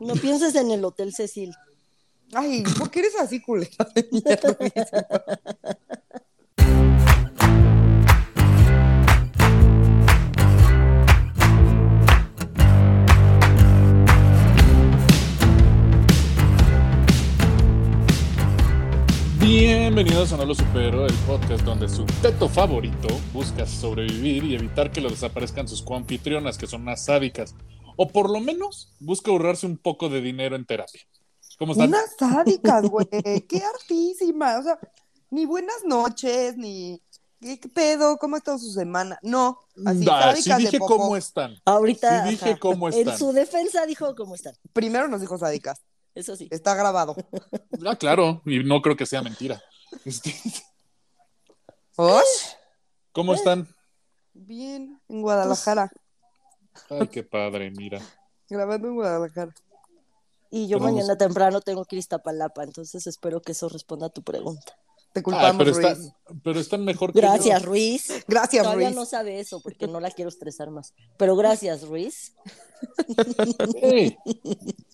No pienses en el Hotel Cecil. Ay, ¿por qué eres así culera? Bienvenidos a No Lo Supero, el podcast donde su teto favorito busca sobrevivir y evitar que lo desaparezcan sus coanfitrionas, que son unas sádicas. O por lo menos busca ahorrarse un poco de dinero en terapia. ¿Cómo están? Unas sádicas, güey. Qué hartísima. O sea, ni buenas noches, ni. ¿Qué pedo? ¿Cómo ha estado su semana? No. Así, Ah, sí de dije cómo están. Ahorita. Sí dije ajá, cómo En están. su defensa dijo cómo están. Primero nos dijo sádicas. Eso sí. Está grabado. Ah, claro, y no creo que sea mentira. Este, ¿Osh? ¿Cómo están? Bien, en Guadalajara. Ay, qué padre, mira. Grabando en Guadalajara. Y yo mañana temprano tengo que ir a Iztapalapa, entonces espero que eso responda a tu pregunta. Te Ah, culpamos, pero, está- Ruiz. pero están mejor que Gracias, yo. Ruiz. Gracias, Todavía Ruiz. no sabe eso porque no la quiero estresar más. Pero gracias, Ruiz. Ey,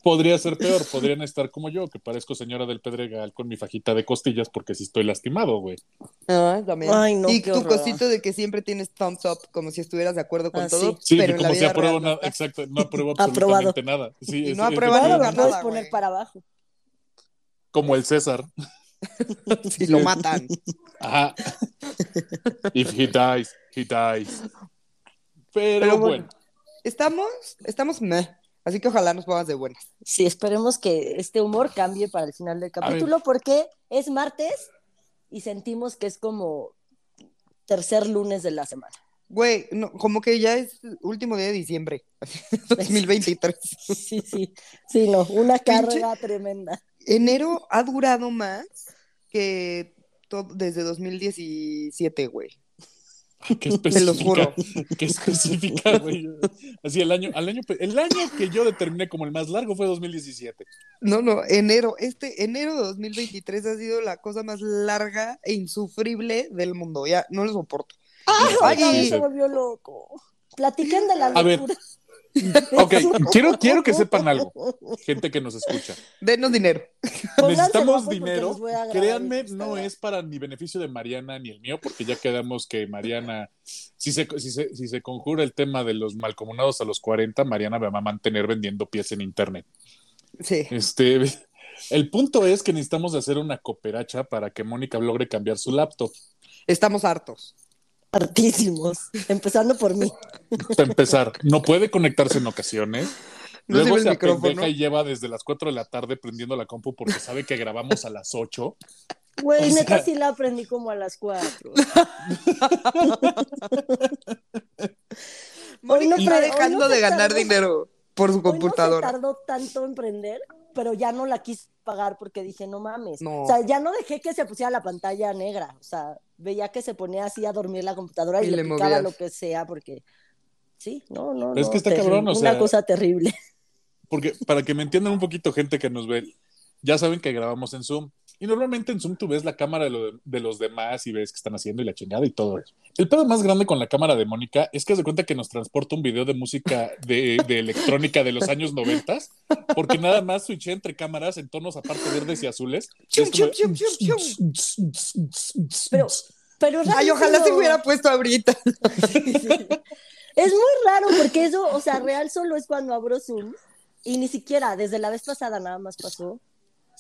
podría ser peor, podrían estar como yo, que parezco señora del Pedregal con mi fajita de costillas porque sí estoy lastimado, güey. Ay, también. Ay, no, y qué tu horror. cosito de que siempre tienes thumbs up, como si estuvieras de acuerdo con Ah, todo, Sí, pero que en la como si vida apruebo real no nada, exacto, no apruebo Aprobado. absolutamente nada. Sí, Y es- no lo efectivamente puedes nada, poner güey. para abajo. como el César. Si lo matan. Ajá. If he dies, he dies. Pero, Pero bueno, bueno. Estamos, estamos meh. Así que ojalá nos pongas de buenas. Sí, esperemos que este humor cambie para el final del capítulo porque es martes y sentimos que es como tercer lunes de la semana. Güey, no, como que ya es último día de diciembre. 2023. Sí, sí, sí, no, una Pinche- carga tremenda. Enero ha durado más que todo, desde 2017, güey. qué Te lo juro. específica. Qué específica, güey. Así el año, al año, el año que yo determiné como el más largo fue 2017. No, no, enero. Este enero de 2023 ha sido la cosa más larga e insufrible del mundo. Ya no lo soporto. Ay, Ay. se volvió loco. Platiquen de la A ver, locura. Ok, quiero, quiero que sepan algo, gente que nos escucha. Denos dinero. Necesitamos porque dinero. Créanme, no es para ni beneficio de Mariana ni el mío, porque ya quedamos que Mariana, si se, si se, si se conjura el tema de los malcomunados a los 40, Mariana me va a mantener vendiendo pies en internet. Sí. Este, el punto es que necesitamos hacer una cooperacha para que Mónica logre cambiar su laptop. Estamos hartos. Hartísimos. Empezando por mí. Para empezar, no puede conectarse en ocasiones. No Luego se apendeja y lleva desde las 4 de la tarde prendiendo la compu porque sabe que grabamos a las 8. Güey, O sea- neta sí la aprendí como a las cuatro. Mónica no está dejando no de ganar tardó. dinero por su Hoy no se computadora. tardó tanto en prender, pero ya no la quise pagar porque dije, no mames. No. O sea, ya no dejé que se pusiera la pantalla negra. O sea, veía que se ponía así a dormir la computadora y, Y le, le picaba movías. lo que sea porque... Sí, no, no, Pero es no, que está terrible, cabrón, o Una cosa terrible. Porque para que me entiendan un poquito gente que nos ve, ya saben que grabamos en Zoom. Y normalmente en Zoom tú ves la cámara de, lo- de los demás y ves qué están haciendo y la chingada y todo eso. El pedo más grande con la cámara de Mónica es que se cuenta que nos transporta un video de música de, de electrónica de los años noventas, porque nada más switché entre cámaras en tonos aparte verdes y azules. Chum, chum, chum, Pero, pero Ay, ojalá se hubiera puesto ahorita. Es muy raro porque eso, o sea, real solo es cuando abro Zoom y ni siquiera, desde la vez pasada nada más pasó.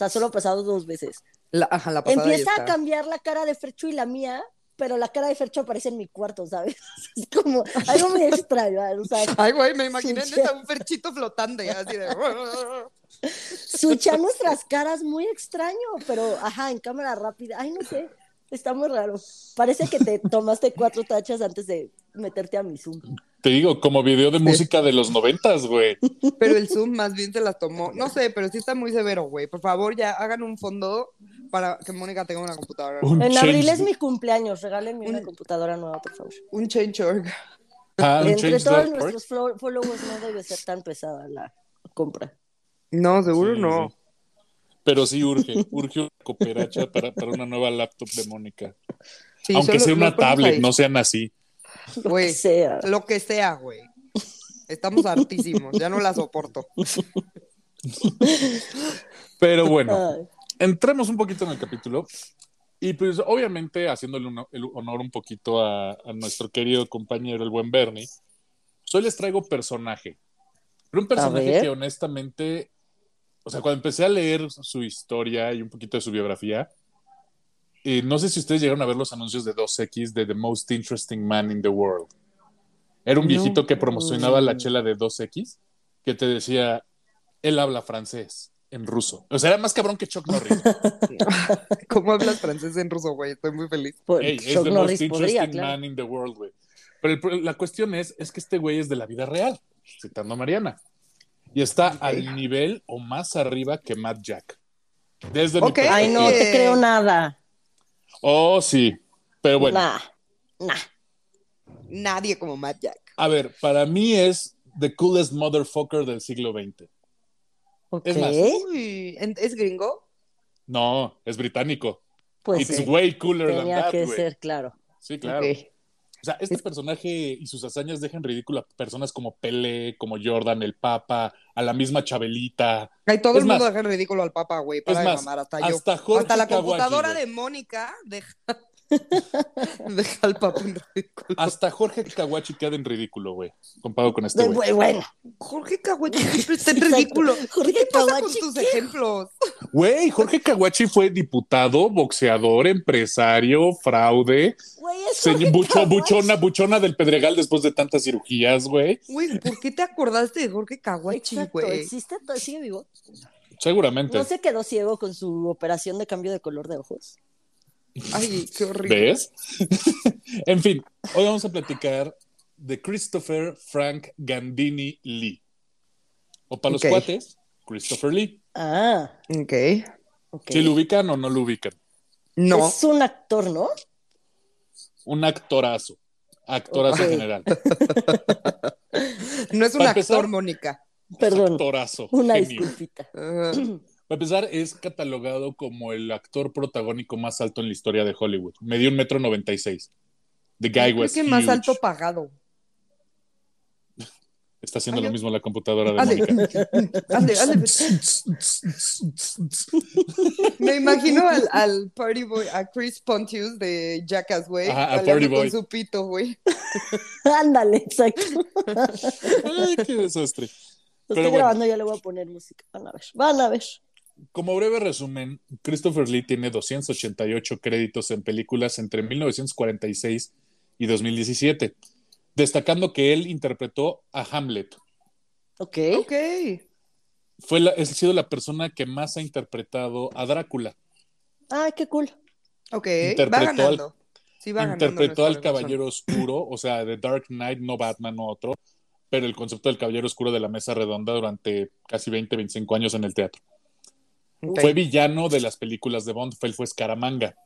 Sea, solo ha pasado dos veces. La, ajá, la pasada ya Empieza a cambiar la cara de Fercho y la mía, pero la cara de Fercho aparece en mi cuarto, ¿sabes? Es como algo muy extraño, o sea, Ay, güey, me imaginé neta un perchito flotante, así de... switchar nuestras caras muy extraño, pero ajá, en cámara rápida. Ay, no sé, está muy raro. Parece que te tomaste cuatro tachas antes de meterte a mi Zoom. Te digo, como video de música de los noventas, güey. Pero el Zoom más bien se las tomó. No sé, pero sí está muy severo, güey. Por favor, ya hagan un fondo para que Mónica tenga una computadora. Un En change- abril es mi cumpleaños, regálenme una Un- computadora nueva, por favor. Un change.org. Ah, Entre change todos nuestros followers no debe ser tan pesada la compra. No, seguro Sí, no. sí. Pero sí urge, urge una cooperacha para, para una nueva laptop de Mónica. Sí, Aunque solo sea una tablet, ahí. no sean así. Lo que Güey, sea. Lo que sea, güey. Estamos hartísimos, ya no la soporto. Pero bueno, entremos un poquito en el capítulo. Y pues obviamente haciéndole uno- el honor un poquito a, a nuestro querido compañero, el buen Bernie, hoy les traigo personaje. Pero un personaje que honestamente, o sea, cuando empecé a leer su historia y un poquito de su biografía, eh, no sé si ustedes llegaron a ver los anuncios de 2X de The Most Interesting Man in the World. Era un No. viejito que promocionaba la Mm. chela de 2X que te decía, él habla francés en ruso. O sea, era más cabrón que Chuck Norris. ¿Cómo hablas francés en ruso, güey? Estoy muy feliz. por Ey, es Chuck the Norris most podría, interesting claro. man in the world, güey. Pero el la cuestión es, es que este güey es de la vida real, citando a Mariana. Y está Ok. al nivel o más arriba que Matt Jack. Desde mi Ok. perspectiva. Ay, no te creo nada. Oh, sí. Pero bueno, Nah, nah. Nadie como Matt Jack. a ver, para mí es the coolest motherfucker del siglo XX. Ok, Es más, Uy, ¿en- ¿es gringo? No, es británico. pues It's sí, way cooler than tenía that, que ser, claro. Sí, claro. O sea, este personaje y sus hazañas dejan ridículo a personas como Pele, como Jordan, el Papa, a la misma Chabelita. Ay, todo Es el mundo más- deja ridículo al Papa, güey. Para Es de más, mamar, hasta yo. hasta Jorge hasta la computadora güey. de Mónica deja, deja al Papa en ridículo. Hasta Jorge Kawachi queda en ridículo, güey, comparado con este güey. Bueno, Jorge Caguachi siempre está en ridículo. Jorge ¿Qué pasa con Caguachi, tus ¿qué? ejemplos? Güey, Jorge Kawachi fue diputado, boxeador, empresario, fraude, güey, es se- Jorge bucho- Caguachi. buchona, buchona del Pedregal después de tantas cirugías, güey. Güey, ¿por qué te acordaste de Jorge Caguachi, Exacto, güey? existe, sigue vivo. Seguramente. ¿No se quedó ciego con su operación de cambio de color de ojos? Ay, qué horrible. ¿Ves? en fin, hoy vamos a platicar de Christopher Frank Gandini Lee. O para los cuates, Christopher Lee. Ah, Ok. ok. ¿Sí lo ubican o no lo ubican? No. Es un actor, ¿no? Un actorazo. Actorazo Ok. general. No es un actor, Mónica. Perdón, Actorazo. una genio. disculpita. Para empezar, es catalogado como el actor protagónico más alto en la historia de Hollywood. Medio un metro noventa y seis. The guy Creo was que más alto pagado. Está haciendo Ay, lo mismo la computadora de Ale, Mónica. ale, ale. Me imagino al, al Party Boy, a Chris Pontius de Jackass, güey. Ajá, a Party con Boy. su pito, güey. Ándale, exacto. Ay, qué desastre. Lo Pero estoy bueno. grabando, ya le voy a poner música. Van a ver, van a ver. Como breve resumen, Christopher Lee tiene 288 créditos en películas entre 1946 y 2017, destacando que él interpretó a Hamlet. Ok. Ok. Fue la, ha sido la persona que más ha interpretado a Drácula. Ah, qué cool. Ok. Interpretó va al- ganando. Sí, va ganando interpretó al. Caballero Oscuro, o sea, de Dark Knight, no Batman, no otro, pero el concepto del Caballero Oscuro de la Mesa Redonda durante casi 20, 25 años en el teatro. Fue villano de las películas de Bond, fue, él fue Scaramanga.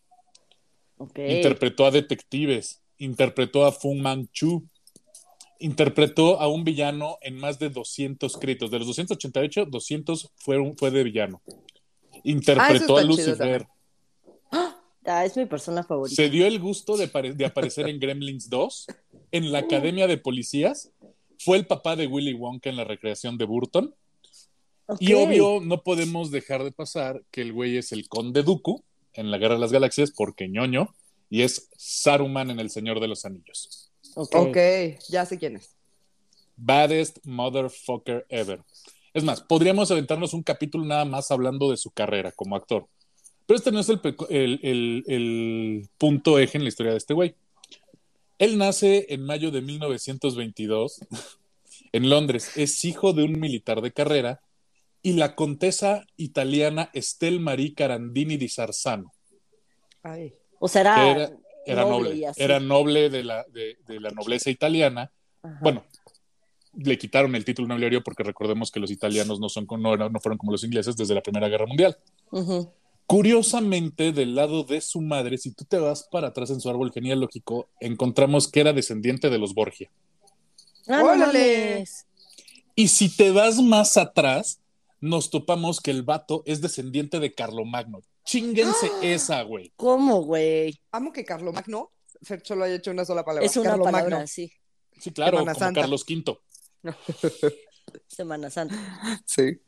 Ok. Interpretó a detectives, interpretó a Fu Manchu, interpretó a un villano en más de 200 créditos. De los 288, 200 fueron, fue de villano. Interpretó Ah, a está chido Lucifer. Ah, es mi persona favorita. Se dio el gusto de, de aparecer en Gremlins 2, en la Academia de Policías. Fue el papá de Willy Wonka en la recreación de Burton. Y obvio, no podemos dejar de pasar que el güey es el conde Dooku en la Guerra de las Galaxias, porque ñoño, y es Saruman en El Señor de los Anillos. Ok. Ok, ya sé quién es. Baddest motherfucker ever. Es más, podríamos aventarnos un capítulo nada más hablando de su carrera como actor. Pero este no es el, peco- el- el- el punto eje en la historia de este güey. Él nace en mayo de 1922 en Londres. Es hijo de un militar de carrera y la contesa italiana Estelle Marie Carandini di Sarzano. Ay. O sea, era, era, era noble, era noble de la, de- de la nobleza italiana. Ajá. Bueno, le quitaron el título nobiliario porque recordemos que los italianos no, son, no, eran- no fueron como los ingleses desde la Primera Guerra Mundial. Curiosamente, del lado de su madre, si tú te vas para atrás en su árbol genealógico, encontramos que era descendiente de los Borgia. Ah, ¡Órale! Y si te vas más atrás, nos topamos que el vato es descendiente de Carlomagno. Chinguense ¡Ah! esa, güey. ¿Cómo, güey? Amo que Carlomagno solo haya hecho una sola palabra. Es una Carlomagno. palabra, sí. Sí, claro, Semana como Santa. Carlos V. Semana Santa. Sí.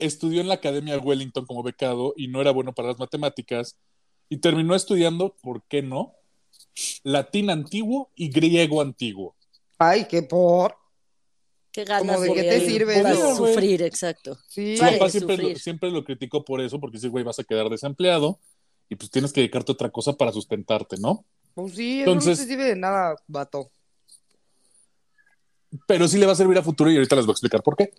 estudió en la Academia Wellington como becado y no era bueno para las matemáticas y terminó estudiando, ¿por qué no? Latín antiguo y griego antiguo. Ay, qué por. ¿Qué ganas ¿Cómo de qué de te sirve para eso, güey? sufrir, exacto. Sí. Papá siempre, lo- siempre lo criticó por eso, porque dice, güey, vas a quedar desempleado y pues tienes que dedicarte a otra cosa para sustentarte, ¿no? Pues sí, eso Entonces- no te sirve de nada, vato. pero sí le va a servir a futuro y ahorita les voy a explicar por qué.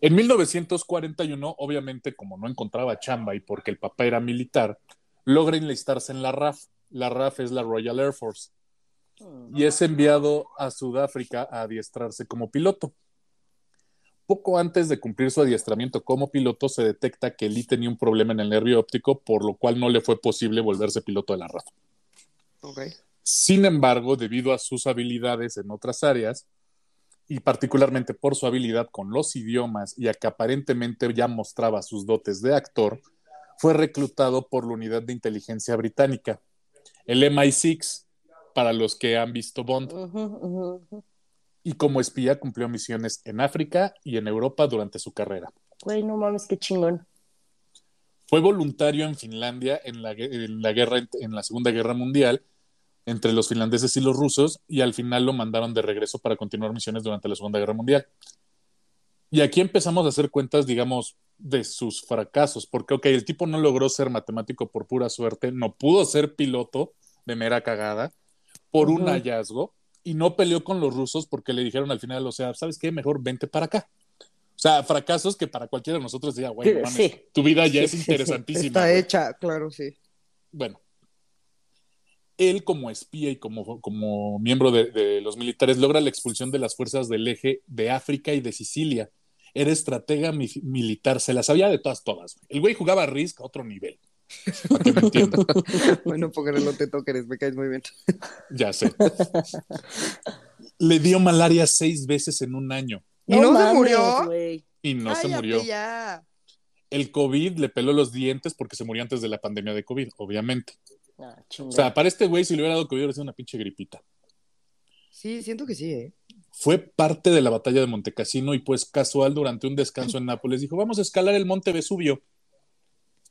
En 1941, obviamente, como no encontraba chamba y porque el papá era militar, logra enlistarse en la RAF. La RAF es la Royal Air Force y es enviado a Sudáfrica a adiestrarse como piloto. Poco antes de cumplir su adiestramiento como piloto, se detecta que Lee tenía un problema en el nervio óptico, por lo cual no le fue posible volverse piloto de la RAF. Ok. Sin embargo, debido a sus habilidades en otras áreas, y particularmente por su habilidad con los idiomas y a que aparentemente ya mostraba sus dotes de actor, fue reclutado por la unidad de inteligencia británica, el MI6, para los que han visto Bond, y como espía cumplió misiones en África y en Europa durante su carrera. Güey, no mames, qué chingón. Fue voluntario en Finlandia en la, en la guerra en la Segunda Guerra Mundial entre los finlandeses y los rusos y al final lo mandaron de regreso para continuar misiones durante la Segunda Guerra Mundial. Y aquí empezamos a hacer cuentas, digamos, de sus fracasos, porque, ok, el tipo no logró ser matemático por pura suerte, no pudo ser piloto de mera cagada por un hallazgo y no peleó con los rusos porque le dijeron al final, o sea, ¿sabes qué? Mejor vente para acá. O sea, fracasos que para cualquiera de nosotros diría, güey, Sí. tu vida ya Sí, es sí, interesantísima. Está güey". hecha, claro, sí. Bueno, él como espía y como, como miembro de, de los militares logra la expulsión de las fuerzas del eje de África y de Sicilia. Era estratega mi- militar, se las sabía de todas, todas. El güey jugaba Risk a otro nivel. Me entiendan. Bueno, porque no te toques, me caes muy bien. Ya sé. Le dio malaria seis veces en un año ¿Y no se mames, murió? güey. y no se murió. ya. El COVID le peló los dientes porque se murió antes de la pandemia de COVID, obviamente. Ah, O sea, para este güey, si le hubiera dado COVID, hubiera sido una pinche gripita. Sí, siento que sí, ¿eh? fue parte de la batalla de Montecassino y pues casual durante un descanso en Nápoles dijo, vamos a escalar el monte Vesubio.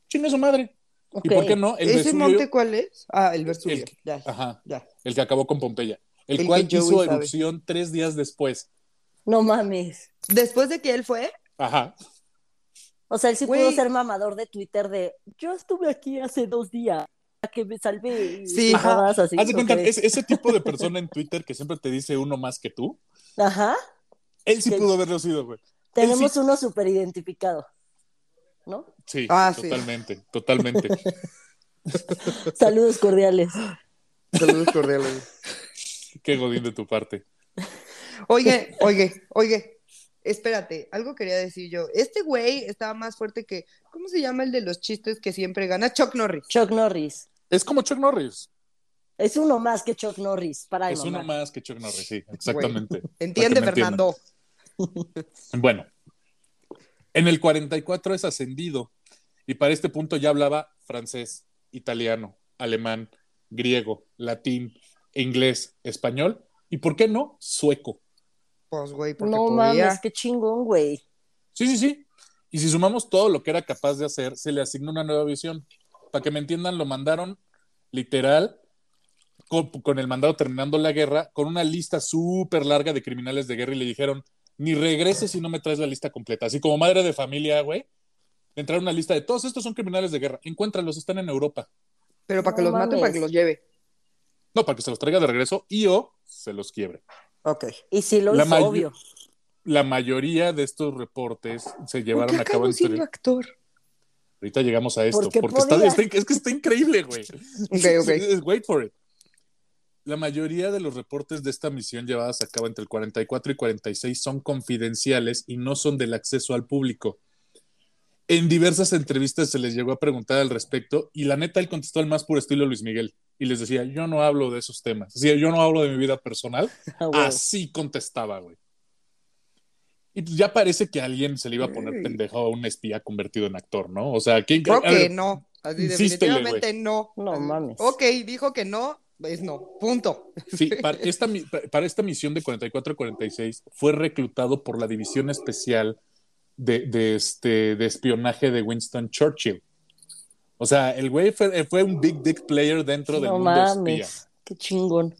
Chinga su madre. ¿Y por qué no? El ¿Ese Vesubio, monte cuál es? Ah, el Vesubio. El- Ya, Ajá, ya. el que acabó con Pompeya, el, El cual hizo sabe. erupción tres días después. No mames. Después de que él fue, Ajá, O sea, él sí pudo ser mamador de Twitter de yo estuve aquí hace dos días que me salvé. Sí. mamadas así. haz de cuenta, es- ese tipo de persona en Twitter que siempre te dice uno más que tú, Ajá. él sí Que- pudo haberlo sido, güey. Tenemos sí. uno súper identificado. ¿No? Sí, Ah, sí. totalmente, totalmente. Saludos cordiales. saludos cordiales. Qué godín de tu parte. Oye, oye, oye, espérate, algo quería decir yo. Este güey estaba más fuerte que, ¿cómo se llama el de los chistes que siempre gana? Chuck Norris. Chuck Norris. Es como Chuck Norris. Es uno más que Chuck Norris. Para Es uno más que Chuck Norris, sí, exactamente. Entiende, me entiendan. Fernando. Bueno, en el 44 es ascendido y para este punto ya hablaba francés, italiano, alemán, griego, latín, inglés, español y, ¿por qué no? Sueco. Pues, güey, porque No podía. mames, qué chingón, güey. Sí, sí, sí. Y si sumamos todo lo que era capaz de hacer, se le asignó una nueva visión. Para que me entiendan, lo mandaron literal con, con el mandado terminando la guerra, con una lista súper larga de criminales de guerra y le dijeron, ni regreses si no me traes la lista completa. Así como madre de familia, güey, le entraron una lista de todos estos son criminales de guerra. Encuéntralos, están en Europa. Pero para que No los maten, mames. para que los lleve. No, para que se los traiga de regreso y o se los quiebre. Ok. Y sí lo La hizo, obvio. La mayoría de estos reportes se ¿Por llevaron qué a cabo entre... actor? Ahorita llegamos a esto, Porque porque, está, está- es que está increíble, güey. Ok, ok. Wait for it. La mayoría de los reportes de esta misión llevadas a cabo entre el 44 y 46 son confidenciales y no son del acceso al público. En diversas entrevistas se les llegó a preguntar al respecto y la neta él contestó al más puro estilo Luis Miguel y les decía, yo no hablo de esos temas. Decía, yo no hablo de mi vida personal. Ah. Así contestaba, güey. Y pues ya parece que a alguien se le iba a poner pendejo a un espía convertido en actor, ¿no? O sea, ¿quién Creo que ver, no. Así definitivamente no. No mames. Ok, dijo que no, es no. Punto. Sí, para esta, para esta misión de 44-46 fue reclutado por la División Especial de, de este, de espionaje de Winston Churchill. O sea, el güey fue, fue un big dick player dentro del mundo espía. mames. Qué chingón.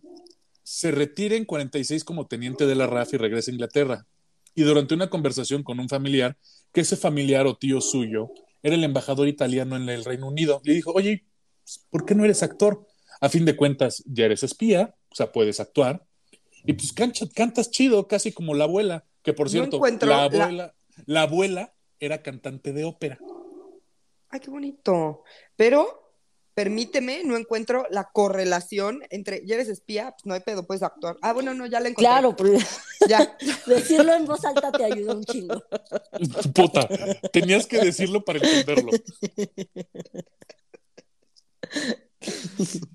Se retira en 46 como teniente de la RAF y regresa a Inglaterra. Y durante una conversación con un familiar, que ese familiar o tío suyo era el embajador italiano en el Reino Unido, le dijo, oye, ¿por qué no eres actor? A fin de cuentas, ya eres espía, o sea, puedes actuar. Y pues cancha- cantas chido, casi como la abuela, que por cierto, la la- abuela, la abuela era cantante de ópera. Ay, qué bonito. Pero, permíteme, no encuentro la correlación entre, ya eres espía, pues no hay pedo, puedes actuar. Ah, bueno, no, ya la encontré. Claro, pero Ya. decirlo en voz alta te ayuda un chingo. Puta, tenías que decirlo para entenderlo.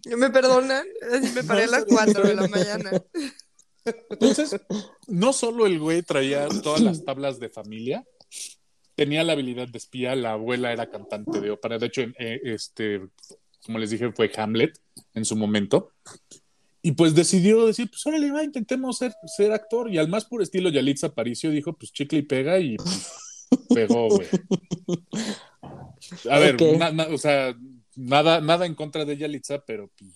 ¿Me perdonan? Así me paré a las 4 de la mañana. Entonces, no solo el güey traía todas las tablas de familia, tenía la habilidad de espía, la abuela era cantante de ópera, de hecho, eh, este, como les dije, fue Hamlet en su momento. Y pues decidió decir, pues órale, va, intentemos ser, ser actor. Y al más puro estilo Yalitza Aparicio dijo, pues chicle y pega y pues, pegó, güey. A ver, Ok. na- na- o sea, nada, nada en contra de Yalitza, pero pues,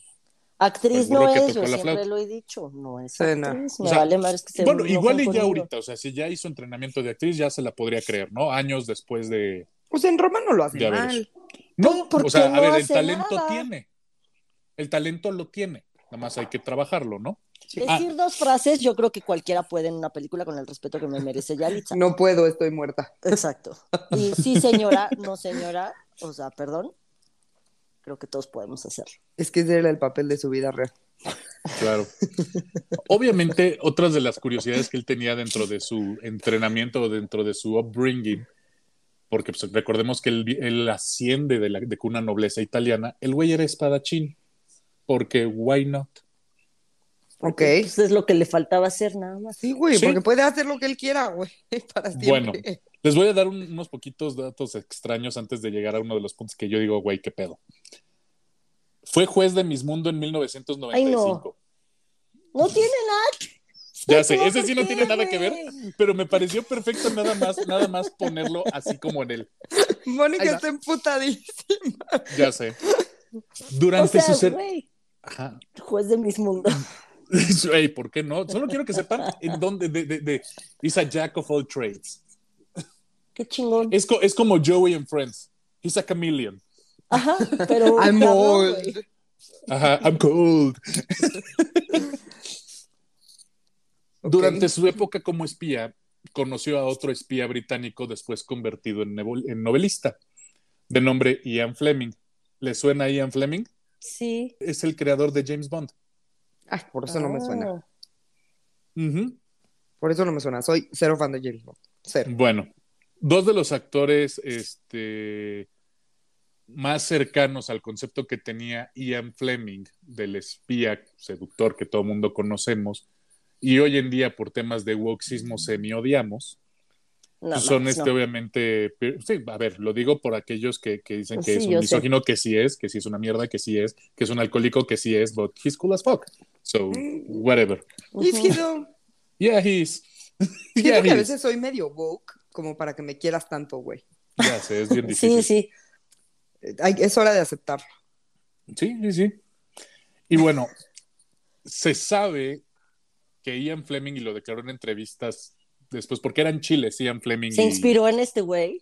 Actriz burro no que es, yo siempre flauta. lo he dicho, no es Sí, no. actriz. O Me sea, vale más que se Bueno, igual y ya conmigo. ahorita, o sea, si ya hizo entrenamiento de actriz, ya se la podría creer, ¿no? Años después de, Pues en Roma no lo hace de mal. No, ¿por o sea, a ver, el talento nada? tiene. El talento lo tiene. Nada más hay que trabajarlo, ¿no? Ah. Decir dos frases, yo creo que cualquiera puede en una película con el respeto que me merece Yalitza. No puedo, estoy muerta. Exacto. Y sí, señora, no señora, o sea, perdón, creo que todos podemos hacerlo. Es que ese era el papel de su vida real. Claro. Obviamente, otras de las curiosidades que él tenía dentro de su entrenamiento, dentro de su upbringing, porque pues, recordemos que él, él asciende de, la, de cuna nobleza italiana, el güey era espadachín, porque why not? Ok. Pues es lo que le faltaba hacer nada más. Sí, güey, Sí. porque puede hacer lo que él quiera, güey, para siempre. Bueno, les voy a dar un- unos poquitos datos extraños antes de llegar a uno de los puntos que yo digo, güey, qué pedo. Fue juez de Miss Mundo en 1995. No tiene nada. Ya sé, No, ese ¿por sí no tiene nada que ver, pero me pareció perfecto nada más, nada más ponerlo así como en él. Mónica está emputadísima. Ya sé. O Durante sea, su ser... Ajá. juez de mis mundos. Ey, ¿por qué no? Solo quiero que sepan en dónde de, de, de he's a jack of all trades. Qué chingón. Es, co- es como Joey en Friends. He's a chameleon. Ajá, pero. I'm old. Ajá, I'm cold. Durante su época como espía, conoció a otro espía británico después convertido en, novelista, de nombre Ian Fleming. ¿Le suena a Ian Fleming? Sí. Es el creador de James Bond. Ay, por eso no me suena. Ah. Por eso no me suena. Soy cero fan de James Bond. Cero. Bueno, dos de los actores este, más cercanos al concepto que tenía Ian Fleming del espía seductor que todo mundo conocemos y hoy en día por temas de wokeismo semi-odiamos, No, pues son este no. obviamente, sí, a ver, lo digo por aquellos que, que dicen que Sí, es un sé. misógino, que sí es, que sí es una mierda, que sí es, que es un alcohólico, que sí es, but he's cool as fuck. So, whatever. Y es que yo Yeah, he's. siento yeah, que a he's. veces soy medio woke, como para que me quieras tanto, güey. Ya sé, es bien difícil. Sí, sí. Ay, Es hora de aceptarlo. Sí, sí, sí. Y bueno, se sabe que Ian Fleming, y lo declaró en entrevistas después, porque eran chiles Ian Fleming. Se y- inspiró en este güey.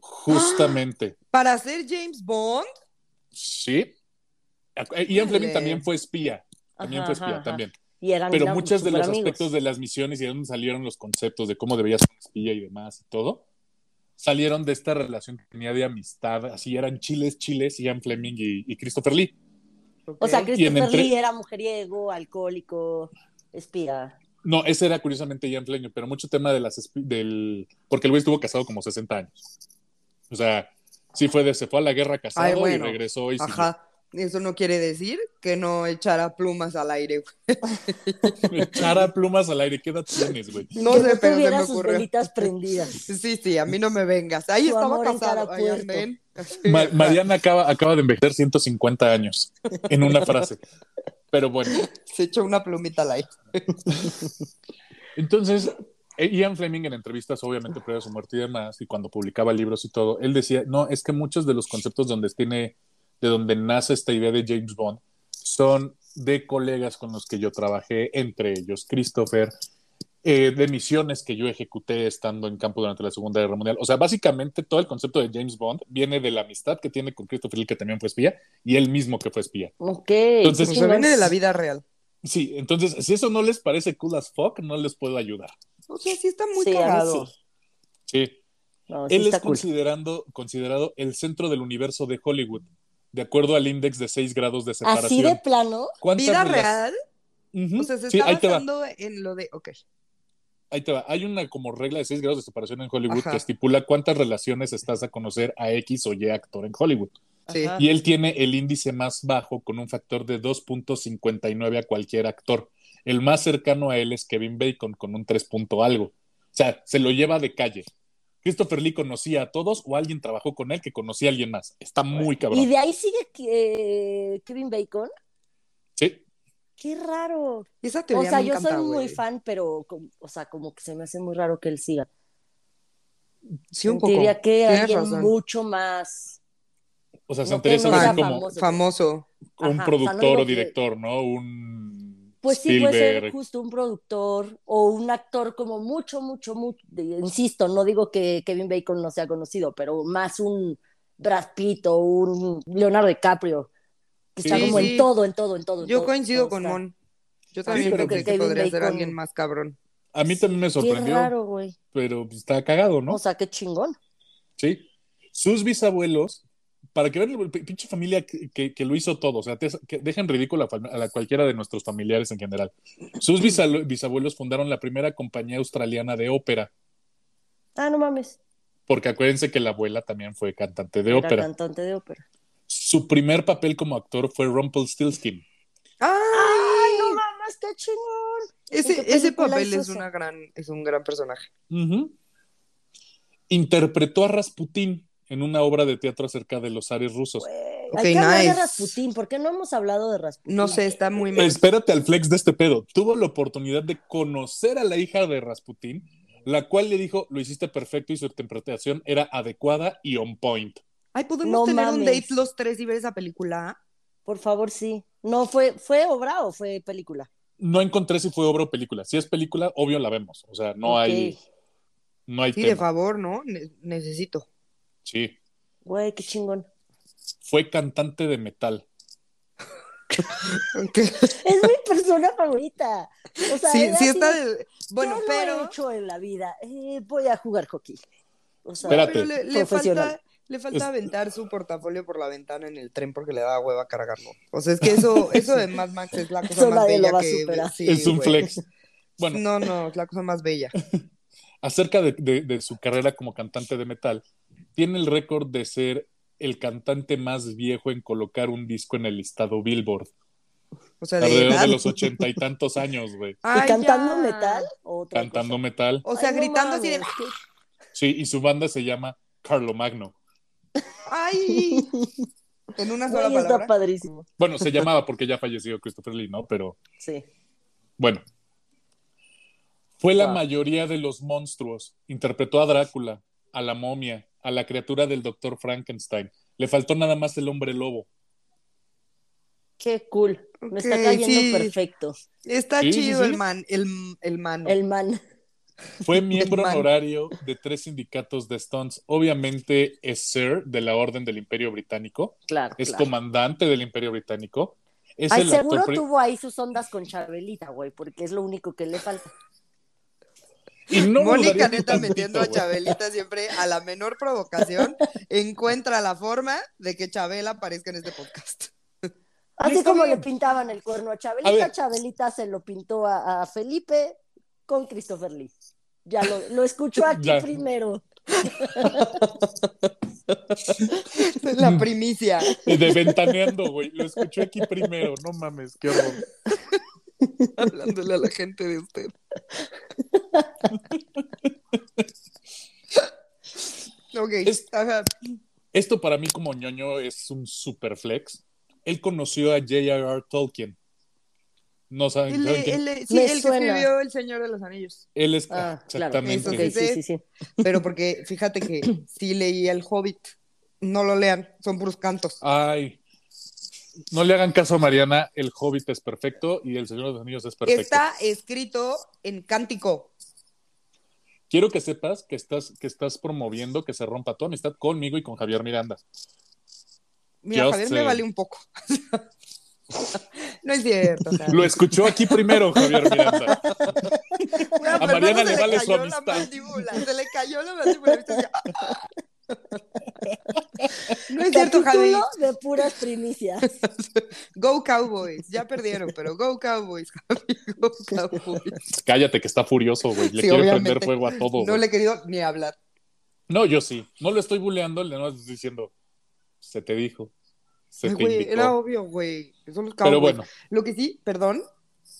Justamente. Para ser James Bond, Sí. Ian Fleming también fue espía. También Ajá, fue espía, ajá, también. Y eran Pero muchos de los aspectos de las misiones y de dónde salieron los conceptos de cómo debía ser un espía y demás y todo, salieron de esta relación que tenía de amistad. Así eran chiles, chiles, Ian Fleming y, y Christopher Lee. O sea, Christopher entre- Lee era mujeriego, alcohólico, espía. No, ese era curiosamente Ian Fleming, pero mucho tema de las del porque el güey estuvo casado como 60 años. O sea, sí fue de se fue a la guerra casado Ay, bueno. y regresó y siguió. Ajá. Eso no quiere decir que no echara plumas al aire, güey. Echara plumas al aire, ¿qué edad tienes, güey? No que sé, no pero se me sus ocurrió. velitas prendidas. Sí, sí, a mí no me vengas. Ahí estaba casado. Ay. Ma- Mariana acaba, acaba de envejecer 150 años en una frase. Pero bueno, Se echó una plumita al aire. entonces E- Ian Fleming en entrevistas, obviamente, previo a su muerte y demás, y cuando publicaba libros y todo, él decía, no, es que muchos de los conceptos donde tiene, de donde nace esta idea de James Bond, son de colegas con los que yo trabajé, entre ellos Christopher, eh, de misiones que yo ejecuté estando en campo durante la Segunda Guerra Mundial. O sea, básicamente todo el concepto de James Bond viene de la amistad que tiene con Christopher Lee, que también fue espía, y él mismo que fue espía. Ok. Entonces, O qué sea, viene de la vida real. Sí, entonces, si eso no les parece cool as fuck, no les puedo ayudar. O sea, sí está muy Sí, cagado. sí. Sí, No, sí Él es cool. considerando, considerado el centro del universo de Hollywood, de acuerdo al índice de 6 grados de Así separación. de plano. ¿Cuántas ¿Vida real? Ujú. O sea, se Sí, está basando en lo de. Ok. ahí te va. Hay una como regla de 6 grados de separación en Hollywood Ajá. que estipula cuántas relaciones estás a conocer a X o Y actor en Hollywood. Sí. Y él tiene el índice más bajo con un factor de 2.59 a cualquier actor. El más cercano a él es Kevin Bacon con un 3 punto algo. O sea, se lo lleva de calle. Christopher Lee conocía a todos o alguien trabajó con él que conocía a alguien más. Está muy cabrón. Y de ahí sigue eh, Kevin Bacon. Sí. Qué raro. Esa O sea, me yo encanta, soy muy fan, pero, o sea, como que se me hace muy raro que él siga. Sí, un poco. Diría que Tienes alguien razón. mucho más. O sea, se No interesa no sea como famoso. Famoso. un Ajá, o sea, no productor o que- director, ¿no? Un Pues sí, puede ser justo un productor o un actor como mucho, mucho, mucho. Insisto, no digo que Kevin Bacon no sea conocido, pero más un Brad Pitt o un Leonardo DiCaprio, que está Sí, como sí. en todo, en todo, en todo. en Yo todo, coincido todo con está. Mon. Yo Sí, también creo que que, Kevin podría ser alguien más cabrón. A mí también me Qué sorprendió, raro, güey. pero está cagado, ¿no? O sea, qué chingón. Sí. Sus bisabuelos, para que vean la pinche familia que, que- que lo hizo todo, o sea, te- que dejen ridículo a, la- cualquiera de nuestros familiares en general. Sus bisabuelos fundaron la primera compañía australiana de ópera, Ah, no mames. porque acuérdense que la abuela también fue cantante de Era ópera. cantante de ópera. Su primer papel como actor fue Rumpelstiltskin. ¡Ay! ¡Ay, no mames, qué chingón! ¿En Ese, qué ese papel es, una gran, es un gran personaje. Ujú. Interpretó a Rasputín en una obra de teatro acerca de los zares rusos. Güey, Ok, Hay que hablar de nice. Rasputín. ¿Por qué no hemos hablado de Rasputín? No sé, está muy mal. Espérate al flex de este pedo. Tuvo la oportunidad de conocer a la hija de Rasputín, la cual le dijo, lo hiciste perfecto y su interpretación era adecuada y on point. Ay, ¿podemos No tener un date los tres y ver esa película? Por favor, sí. No, ¿fue, ¿fue obra o fue película? No encontré si fue obra o película. Si es película, obvio la vemos. O sea, no hay, no hay Sí, de favor, ¿no? Ne- necesito. Sí. Güey, qué chingón. Fue cantante de metal. Es mi persona favorita. O sea, Sí, sí está de, Bueno, yo lo pero... he hecho en la vida. Eh, voy a jugar hockey. O sea, Espérate. pero le, falta, le falta aventar su portafolio por la ventana en el tren porque le da hueva cargarlo. O sea, es que eso, eso de Mad Max es la cosa Eso más bella que... sí, es un flex. Bueno, No, no, es la cosa más bella. acerca de, de- de su carrera como cantante de metal, tiene el récord de ser el cantante más viejo en colocar un disco en el listado Billboard. O sea, de Alrededor edad. de los ochenta y tantos años, güey. ¿y cantando ya. metal? ¿O otra Cantando cosa? metal. O sea, Ay, no gritando así de... Sí, y su banda se llama Carlo Magno. ¡Ay! En una sola Güey, está palabra. padrísimo. Bueno, se llamaba porque ya falleció Christopher Lee, ¿no? Pero Sí. bueno. Fue la mayoría de los monstruos. Interpretó a Drácula, a la momia, a la criatura del doctor Frankenstein. Le faltó nada más el hombre lobo. Qué cool. Me está cayendo sí. perfecto. Está Sí, chido sí. el man, el, el mano. El man. Fue miembro man. honorario de tres sindicatos de Stones. Obviamente es Sir de la Orden del Imperio Británico. Claro. Es claro. comandante del Imperio Británico. Es Ay, el seguro actor tuvo ahí sus ondas con Chabelita, güey, porque es lo único que le falta. Y no Mónica neta metiendo a. Chabelita siempre a la menor provocación encuentra la forma de que Chabela aparezca en este podcast. Así como bien. le pintaban el cuerno a Chabelita. Chabelita se lo pintó a, a Felipe con Christopher Lee. Ya lo, lo escuchó aquí Ya. primero. La primicia. De ventaneando, güey. Lo escuché aquí primero. No mames, qué horror. Hablándole a la gente de usted. ok. Es- ajá. Esto para mí como ñoño es un super flex. Él conoció a J.R.R. Tolkien. No saben, El, ¿saben el de- sí, Me el que suena. escribió El Señor de los Anillos. Él es Ah, claro. exactamente. Sí, sí, sí. Pero porque fíjate que sí leí El Hobbit. No lo lean, son puros cantos. Ay. No le hagan caso a Mariana, el Hobbit es perfecto y el Señor de los Anillos es perfecto. Está escrito en cántico. Quiero que sepas que estás, que estás promoviendo que se rompa tu amistad conmigo y con Javier Miranda. Mira, Yo Javier me vale un poco. no es cierto. Javier. Lo escuchó aquí primero, Javier Miranda. Bueno, a Mariana le se vale su cayó la mandíbula, Se le cayó la mandíbula. No es cierto, Javi. De puras primicias. Go Cowboys. Ya perdieron, pero Go Cowboys, Javi. Go Cowboys. Cállate que está furioso, güey. Le Sí, quiere obviamente. prender fuego a todo. No le he querido ni hablar. No, yo sí. No lo estoy buleando, le no estoy diciendo. Se te dijo. Se Ay, te indicó. era obvio, güey. Son los Cowboys. Pero bueno, Lo que sí, perdón,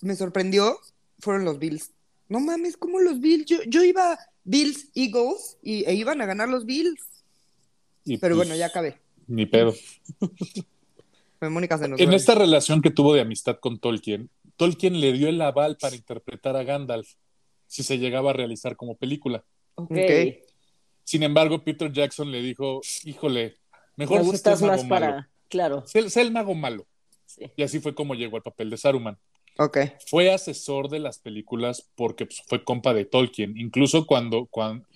me sorprendió fueron los Bills. No mames, como los Bills. Yo, yo iba Bills, Eagles y, e iban a ganar los Bills. Y Pero pues, bueno, ya acabé. Ni pedo. Mónica se nos En esta relación que tuvo de amistad con Tolkien, Tolkien le dio el aval para interpretar a Gandalf si se llegaba a realizar como película. Ok. Ok. Sin embargo, Peter Jackson le dijo, híjole, mejor Me gustas el mago más malo. para. Claro. Sé, sé el mago malo. Sí. Y así fue como llegó al papel de Saruman. Ok. Fue asesor de las películas porque pues, fue compa de Tolkien, incluso cuando, cuando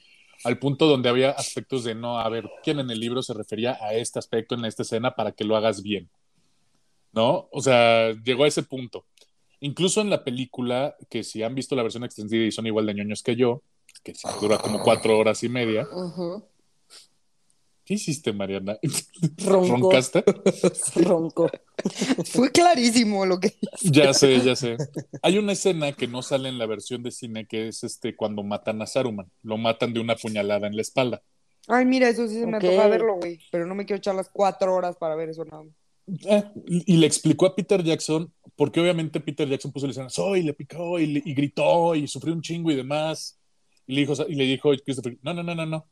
al punto donde había aspectos de no, a ver, ¿quién en el libro se refería a este aspecto en esta escena para que lo hagas bien? ¿No? O sea, llegó a ese punto. Incluso en la película, que si han visto la versión extendida y son igual de ñoños que yo, que dura como cuatro horas y media. Ujú. ¿Qué hiciste, Mariana? Ronco. ¿Roncaste? Ronco. Fue clarísimo lo que. Ya sé, ya sé. Hay una escena que no sale en la versión de cine, que es este cuando matan a Saruman. Lo matan de una puñalada en la espalda. Ay, mira, eso sí se me antoja verlo, güey. Pero no me quiero echar las cuatro horas para ver eso nada. Eh, y y le explicó a Peter Jackson, porque obviamente Peter Jackson puso la escena, soy, le picó y, le- y gritó y sufrió un chingo y demás. Y le dijo, y le dijo Christopher, no, no, no, no, no.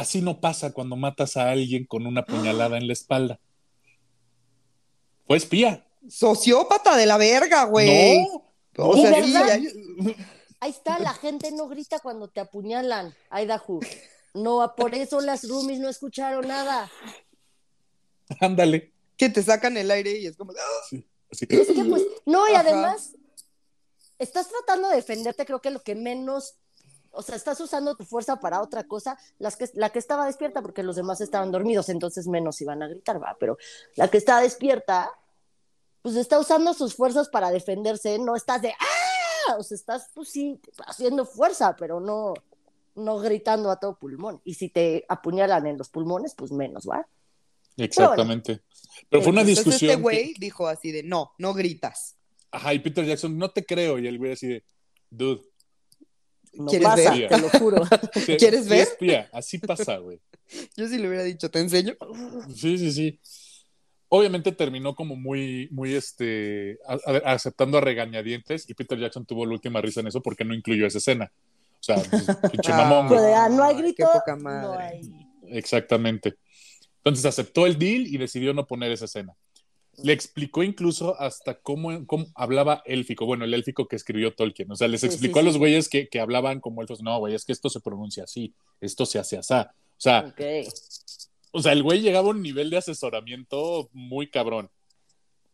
Así no pasa cuando matas a alguien con una puñalada en la espalda. Fue espía. Sociópata de la verga, güey. No. O ¿De sea, sí, Ahí está, la gente no grita cuando te apuñalan. Aidahu. No, por eso las roomies no escucharon nada. Ándale. que te sacan el aire y es como. ¡ah! Así Es que pues, no, y Ajá. además, estás tratando de defenderte, creo que lo que menos, o sea, estás usando tu fuerza para otra cosa, las que, la que estaba despierta, porque los demás estaban dormidos, entonces menos iban a gritar, va, pero la que está despierta, pues está usando sus fuerzas para defenderse, no estás de, ¡ah! O sea, estás, pues sí, haciendo fuerza, pero no, no gritando a todo pulmón. Y si te apuñalan en los pulmones, pues menos, ¿va? Exactamente. Pero fue una Entonces discusión. este que- güey dijo así de no, no gritas. Ajá, y Peter Jackson, no te creo. Y el güey así de, dude. No ¿Quieres pasa, ver? te lo juro. sí, ¿Quieres sí, ver? espía, así pasa, güey. Yo sí le hubiera dicho, te enseño. Sí, sí, sí. Obviamente terminó como muy, muy, este, a- a- aceptando a regañadientes y Peter Jackson tuvo la última risa en eso porque no incluyó esa escena. O sea, pues, pinche mamón, güey. Pues, ah, no hay Ay, grito, qué poca no madre. hay. Exactamente. Entonces aceptó el deal y decidió no poner esa escena. Le explicó incluso hasta cómo, cómo hablaba élfico, bueno, el élfico que escribió Tolkien. O sea, les explicó sí, a los sí. güeyes que, que hablaban como elfos. No, güey, es que esto se pronuncia así, esto se hace así. O sea, Ok. o sea, el güey llegaba a un nivel de asesoramiento muy cabrón.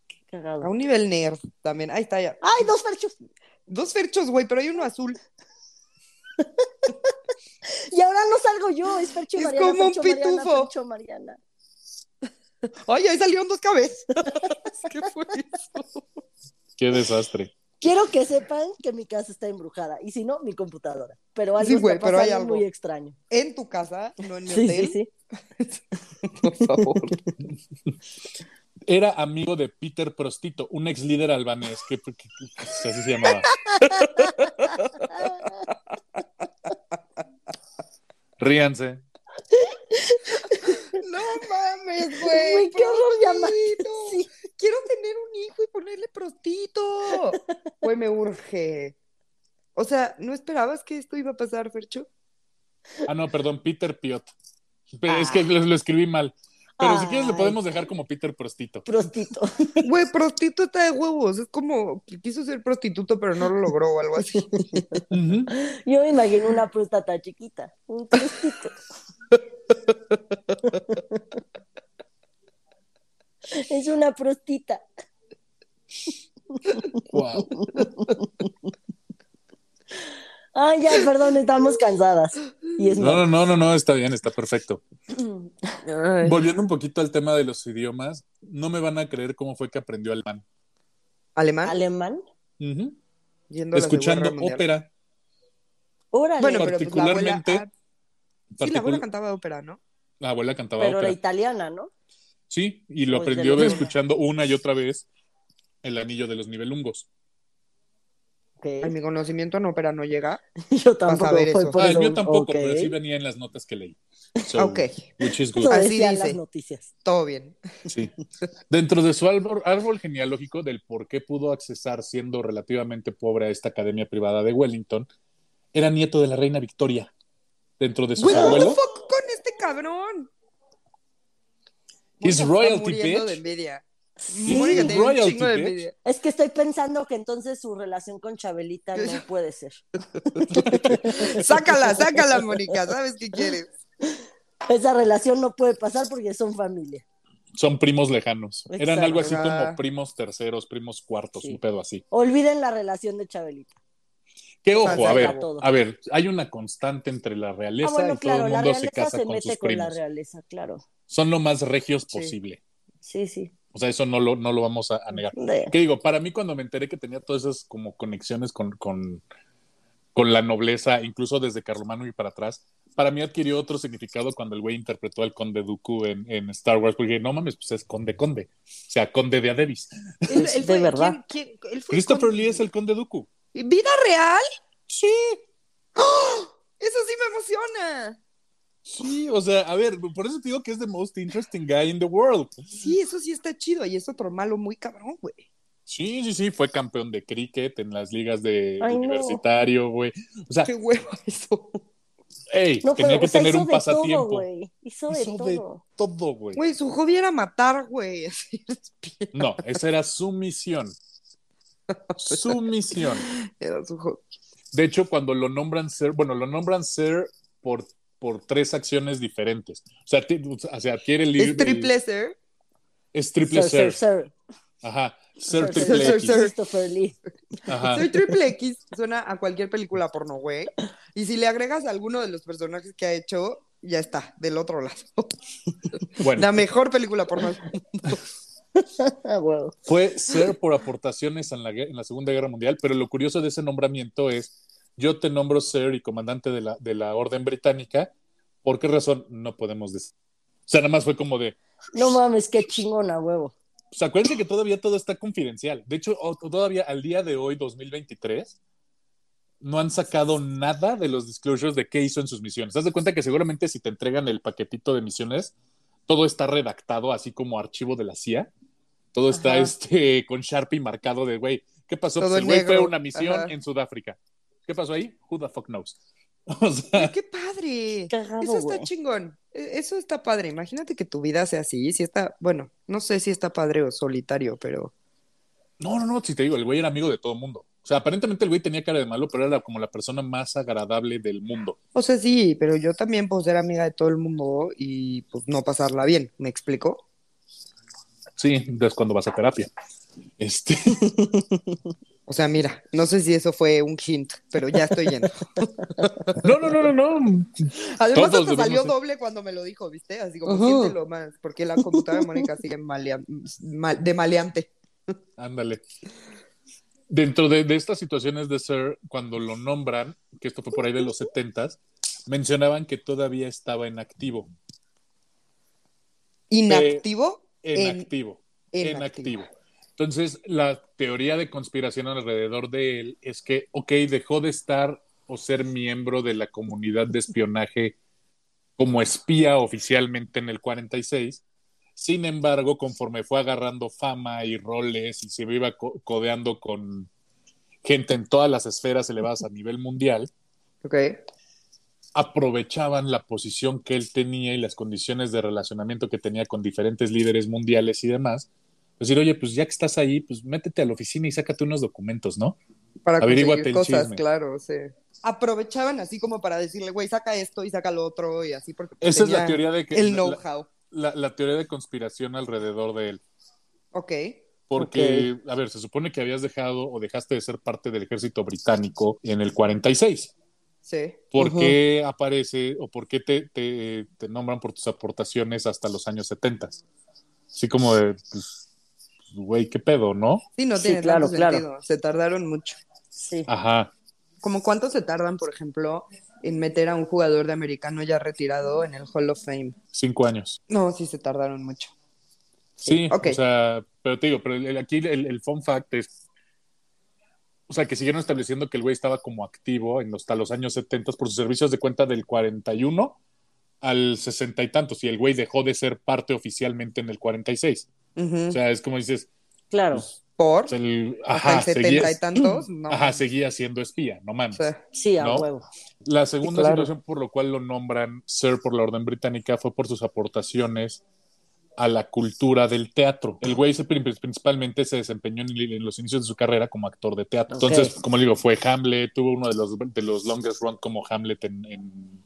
A Cagado. un nivel nerd también. Ahí está ya. ¡Ay, dos ferchos! Dos ferchos, güey, pero hay uno azul. Y ahora no salgo yo, es Fercho Es Mariana. como un Fercho Mariana, pitufo. Fercho Mariana. Ay, ahí salieron dos cabezas. ¿Qué fue eso? Qué desastre. Quiero que sepan que mi casa está embrujada. Y si no, mi computadora. Pero algo Sí, güey, está pero hay algo. muy extraño. En tu casa, no en mi Sí, hotel. sí, sí. Por favor. Era amigo de Peter Prostito, un ex líder albanés, que, que- que- así se llamaba. Ríanse. No mames, Güey, güey. qué horror llamar-. Sí. Quiero tener un hijo y ponerle prostito. Güey, me urge. O sea, ¿no esperabas que esto iba a pasar, Fercho? Ah, no, perdón, Peter Piot. Pero Es que lo, lo escribí mal. Pero si quieres le Ay. podemos dejar como Peter Prostito. Prostito. Güey, prostituta de huevos. Es como que quiso ser prostituto, pero no lo logró o algo así. Yo me imagino una próstata chiquita. Un prostito. Es una prostita. Wow. Ay, ya, perdón, estamos cansadas. Y es No, no, no, no, no, está bien, está perfecto. Ay. Volviendo un poquito al tema de los idiomas, no me van a creer cómo fue que aprendió alemán. ¿Alemán? alemán. Yendo Escuchando ópera. Órale. Bueno, pero pues la abuela... Particularmente- ah, sí, la abuela cantaba ópera, ¿no? La abuela cantaba pero ópera. era italiana, ¿no? Sí, y lo Pues aprendió escuchando una y otra vez el anillo de los nivelungos. Ok. Ay, mi conocimiento en ópera no llega. Yo tampoco. ver fue eso. por Ah, el mío tampoco, Ok. pero sí venía en las notas que leí. So, Ok, Which is good. Así dice. las noticias. todo bien. Sí. Dentro de su árbol, árbol genealógico del por qué pudo accesar siendo relativamente pobre a esta academia privada de Wellington, era nieto de la reina Victoria. Dentro de sus what the abuelos. fuck con este cabrón? Está royalty, bitch. de envidia. Sí, royalty, de. Es que estoy pensando que entonces su relación con Chabelita no puede ser. Sácala, sácala, Mónica. ¿Sabes qué quieres? Esa relación no puede pasar porque son familia. Son primos lejanos. Eran algo así como primos terceros, primos cuartos, Sí. un pedo así. Olviden la relación de Chabelita. Que ojo, a ver, a ver, hay una constante entre la realeza Ah, bueno, y claro, todo el la mundo se realeza casa se con mete sus con la primos. realeza, claro. Son lo más regios Sí. posible. Sí, sí. O sea, eso no lo, no lo vamos a, a negar. De- ¿Qué digo? Para mí, cuando me enteré que tenía todas esas como conexiones con, con, con la nobleza, incluso desde Carlomagno y para atrás, para mí adquirió otro significado cuando el güey interpretó al conde Dooku en, en Star Wars, porque no mames, pues es conde conde, o sea, conde de Adebis. De verdad. ¿quién- quién- él fue Christopher Lee es el conde Dooku. ¿Vida real? Sí, Eso sí me emociona. Sí, o sea, a ver, por eso te digo que es the most interesting guy in the world. Sí, eso sí está chido. Y es otro malo muy cabrón, güey. Sí, sí, sí, fue campeón de cricket en las ligas de Ay, universitario, güey. O sea, Qué huevo eso. hey, No, tenía pero, que o sea, tener hizo un de todo, pasatiempo. güey. Hizo de Hizo de todo. todo, güey. Güey, su hobby era matar, güey. No, esa era su misión. Su misión. Era su hobby. De hecho, cuando lo nombran ser, bueno, lo nombran ser por, por tres acciones diferentes. O sea, o sea adquiere el Es triple ser. Es triple Sir, ser. sir, sir. Ajá. Ser Sir, triple sir, X. sir. Christopher Lee. Ajá. Soy triple X. Suena a cualquier película porno, güey. Y si le agregas a alguno de los personajes que ha hecho, ya está, del otro lado. Bueno, La mejor película porno. Ah, fue ser por aportaciones en la, en la Segunda Guerra Mundial, pero lo curioso de ese nombramiento es, yo te nombro ser y comandante de la, de la Orden Británica, ¿por qué razón? No podemos decir. O sea, nada más fue como de, No mames, qué chingona, huevo. pues acuérdense que todavía todo está confidencial. De hecho, o- todavía al día de hoy, 2023, no han sacado nada de los disclosures de qué hizo en sus misiones. Haz de cuenta que seguramente si te entregan el paquetito de misiones, todo está redactado así como archivo de la CIA. Todo está este, con Sharpie marcado de, güey, ¿qué pasó? Todo Pues el güey fue a una misión Ajá. en Sudáfrica. ¿Qué pasó ahí? Who the fuck knows? O sea, Ay, ¡Qué padre! Cagado, Eso está chingón. E- Eso está padre. Imagínate que tu vida sea así. Si está, bueno, no sé si está padre o solitario, pero no, no, no, si te digo, el güey era amigo de todo el mundo. O sea, aparentemente el güey tenía cara de malo, pero era como la persona más agradable del mundo. O sea, sí, pero yo también puedo ser amiga de todo el mundo y pues no pasarla bien, ¿me explico? Sí, es cuando vas a terapia. Este, O sea, mira, no sé si eso fue un hint, pero ya estoy yendo. no, no, no, no, no. Además, Todos hasta salió debemos- doble cuando me lo dijo, ¿viste? Así como siéntelo más, porque la computadora de Mónica sigue malea- mal- de maleante. Ándale. Dentro de, de estas situaciones de ser, cuando lo nombran, que esto fue por ahí de los setentas, mencionaban que todavía estaba en activo. Inactivo, En, En- activo. en En activo. activo. Entonces, la teoría de conspiración alrededor de él es que, ok, dejó de estar o ser miembro de la comunidad de espionaje como espía oficialmente en el 46. Sin embargo, conforme fue agarrando fama y roles y se iba co- codeando con gente en todas las esferas elevadas a nivel mundial, ¿ok? aprovechaban la posición que él tenía y las condiciones de relacionamiento que tenía con diferentes líderes mundiales y demás. Pues decir, oye, pues ya que estás ahí, pues métete a la oficina y sácate unos documentos, ¿no? Para Averíguate el cosas, chisme. claro, sí. Aprovechaban así como para decirle, güey, saca esto y saca lo otro y así porque pues, Esa es la teoría de que el know-how. la, la teoría de conspiración alrededor de él. Ok. Porque, a ver, se supone que habías dejado o dejaste de ser parte del ejército británico en el 46. Sí. ¿Por qué aparece o por qué te, te, te nombran por tus aportaciones hasta los años 70? Así como de, pues, güey, qué pedo, ¿no? Sí, no Sí, tiene claro, tanto claro. sentido. Se tardaron mucho. Sí. Ajá. ¿Como cuánto se tardan, por ejemplo, en meter a un jugador de americano ya retirado en el Hall of Fame? Cinco años. No, sí se tardaron mucho. Sí, Ok. o sea, pero te digo, pero el- aquí el, el fun fact es, o sea, que siguieron estableciendo que el güey estaba como activo en los, hasta los años 70 por sus servicios de cuenta del 41 al 60 y tantos, y el güey dejó de ser parte oficialmente en el 46. O sea, es como dices, Claro. ¿Por? pues el, Hasta ajá, el 70 seguía, y tantos, no. ajá, seguía siendo espía, no mames. Sí, a ¿No? huevo. La segunda claro. situación por lo cual lo nombran Sir por la Orden Británica fue por sus aportaciones a la cultura del teatro. El güey se- principalmente se desempeñó en, en los inicios de su carrera como actor de teatro. Entonces, como le digo, fue Hamlet, tuvo uno de los, de los longest run como Hamlet en, en,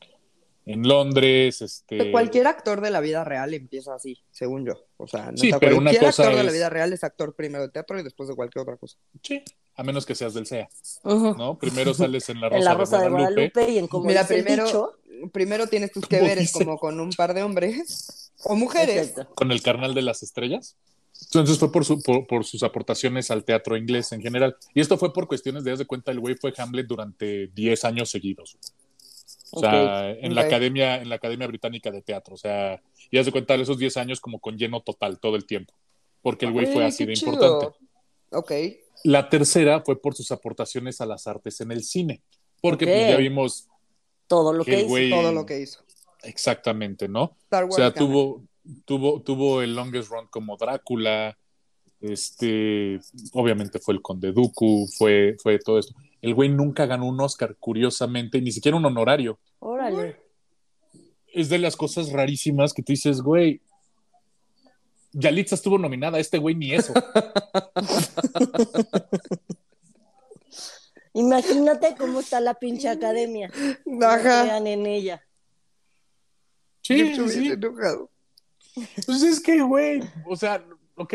en Londres. Este, Cualquier actor de la vida real empieza así, según yo. O sea, Sí, neta, pero una cualquier cosa actor de la vida real es actor primero de teatro y después de cualquier otra cosa. Sí, a menos que seas del CEA. ¿no? Primero sales en La Rosa, en la Rosa de, de Guadalupe. Guadalupe y en como Mira, primero, dicho. primero tienes tus que veres como con un par de hombres o mujeres. Exacto. con el Carnal de las Estrellas. Entonces fue por, su- por, por sus aportaciones al teatro inglés en general. Y esto fue por cuestiones de, de cuenta, el güey fue Hamlet durante 10 años seguidos. O sea, en, la academia, en la Academia Británica de Teatro. O sea, y haz de cuenta esos 10 años como con lleno total todo el tiempo. Porque el güey fue así de chido. importante. Ok. La tercera fue por sus aportaciones a las artes en el cine. Porque pues, ya vimos Todo lo que hizo. güey- Todo lo que hizo. exactamente, ¿no? Star O Wars sea, gana. tuvo, tuvo, tuvo el longest run como Drácula, este, obviamente fue el Conde Dooku, fue, fue todo esto. El güey nunca ganó un Oscar, curiosamente, ni siquiera un honorario. Órale. Es de las cosas rarísimas que tú dices, güey, Yalitza estuvo nominada, este güey ni eso. Imagínate cómo está la pinche academia. No Ajá. crean en ella. Sí, Yo sí. enojado. Pues es que, güey, o sea, ok,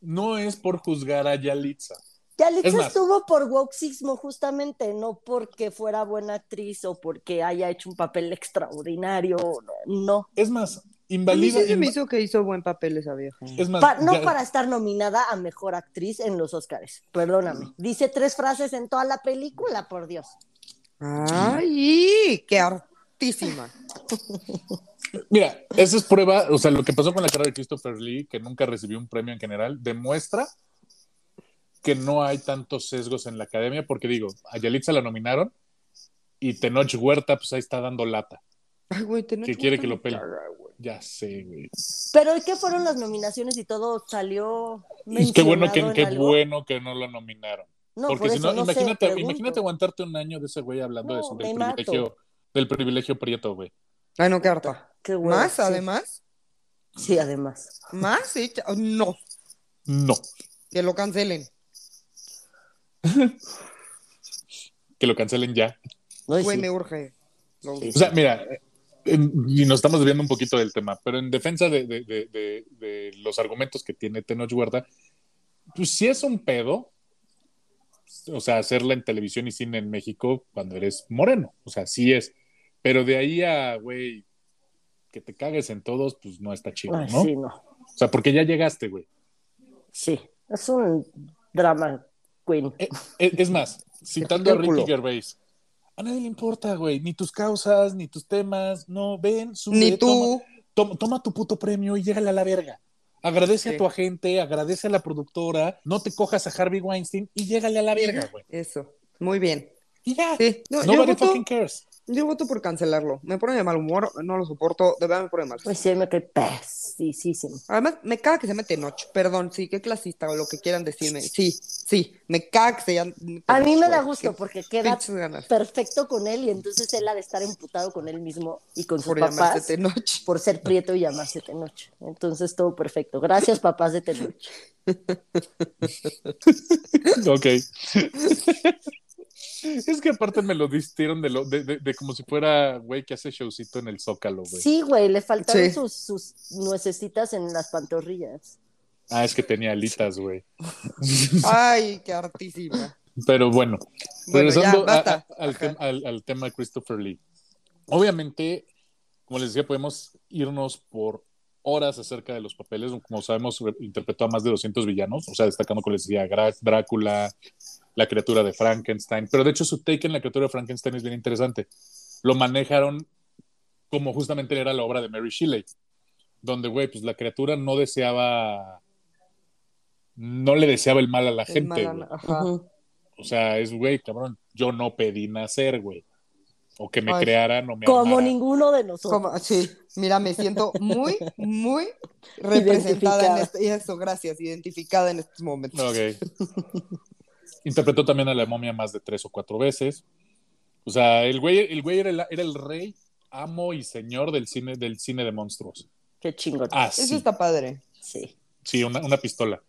no es por juzgar a Yalitza. Es Yalitza más- estuvo por woxismo justamente, no porque fuera buena actriz o porque haya hecho un papel extraordinario, no. Es más, A mí invalida. sí se me hizo que hizo buen papel esa vieja. es más, Pa- no ya- para estar nominada a mejor actriz en los Oscars, perdóname. Dice tres frases en toda la película, por Dios. ¡Ay! ¡Qué artísima! Mira, esa es prueba, o sea, lo que pasó con la carrera de Christopher Lee, que nunca recibió un premio en general, demuestra que no hay tantos sesgos en la academia, porque digo, a Yalitza la nominaron y Tenoch Huerta, pues ahí está dando lata. Ay, güey, Tenoch Que quiere que lo pele. güey. Ya sé, güey. Pero ¿qué fueron las nominaciones y todo salió Y qué bueno que, qué algo? bueno que no lo nominaron. No, porque por si eso no, imagínate, imagínate aguantarte un año de ese güey hablando de eso, del mato. privilegio, del privilegio prieto, güey. Ay, no, qué harta. Qué hueva, ¿Más, sí. además? Sí, además. ¿Más? Sí, no, No, que lo cancelen. que lo cancelen ya. Güey, sí. me urge. Sí. O sea, mira, en- y nos estamos desviando un poquito del tema, pero en defensa de, de- de- de- de los argumentos que tiene Tenoch Huerta, pues sí es un pedo, o sea, hacerla en televisión y cine en México cuando eres moreno, o sea, sí es, pero de ahí a, güey, que te cagues en todos, pues no está chido, ¿no? sí, no. O sea, porque ya llegaste, güey. Sí, es un drama queen. Eh, eh, Es más, citando a Ricky. Gervais, a nadie le importa, güey, ni tus causas, ni tus temas, no, ven, sube, Ni tú. toma, toma tu puto premio y llégale a la verga. Agradece Sí. a tu agente, agradece a la productora, no te cojas a Harvey Weinstein y llégale a la verga, güey. Eso. Muy bien. Y ya. Sí. No, Nobody voto, fucking cares. Yo voto por cancelarlo. Me pone de mal humor, no lo soporto, de verdad me pone de mal. Pues sí, me cae pesísimo. Además, me caga que se mete en ocho. Perdón, sí, qué clasista o lo que quieran decirme. Sí, sí, me caga que se ya- A mí me da Qué gusto porque queda perfecto con él y entonces él ha de estar emputado con él mismo y con sus Por llamarse papás Tenoch. por ser prieto y llamarse Tenoch. Entonces todo perfecto. Gracias, papás de Tenoch. Ok. Es que aparte me lo distieron de, lo, de, de, de como si fuera, güey, que hace showcito en el Zócalo, güey. Sí, güey, le faltaron Sí. sus, sus nuecesitas en las pantorrillas. Ah, es que tenía alitas, güey. Ay, qué hartísima. Pero bueno, Bueno, ya, regresando a- basta. a- al, Ajá. tem- al- al tema de Christopher Lee. Obviamente, como les decía, podemos irnos por horas acerca de los papeles. Como sabemos, re- interpretó a más de 200 villanos, o sea, destacando, como les decía, Drácula, la criatura de Frankenstein. Pero de hecho, su take en la criatura de Frankenstein es bien interesante. Lo manejaron como justamente era la obra de Mary Shelley, donde, güey, pues la criatura no deseaba. No le deseaba el mal a la El gente. mal-. O sea, es, güey, cabrón, yo no pedí nacer, güey. O que me Ay. crearan o me Como amaran. ninguno de nosotros. Como- sí, mira, me siento muy, muy representada en este, y eso, gracias, identificada en estos momentos. Ok. Interpretó también a la momia más de tres o cuatro veces. O sea, el güey, el güey era, el, era el rey, amo y señor del cine, del cine de monstruos. Qué chingón. Ah, Eso sí. está padre. Sí. Sí, una, una pistola.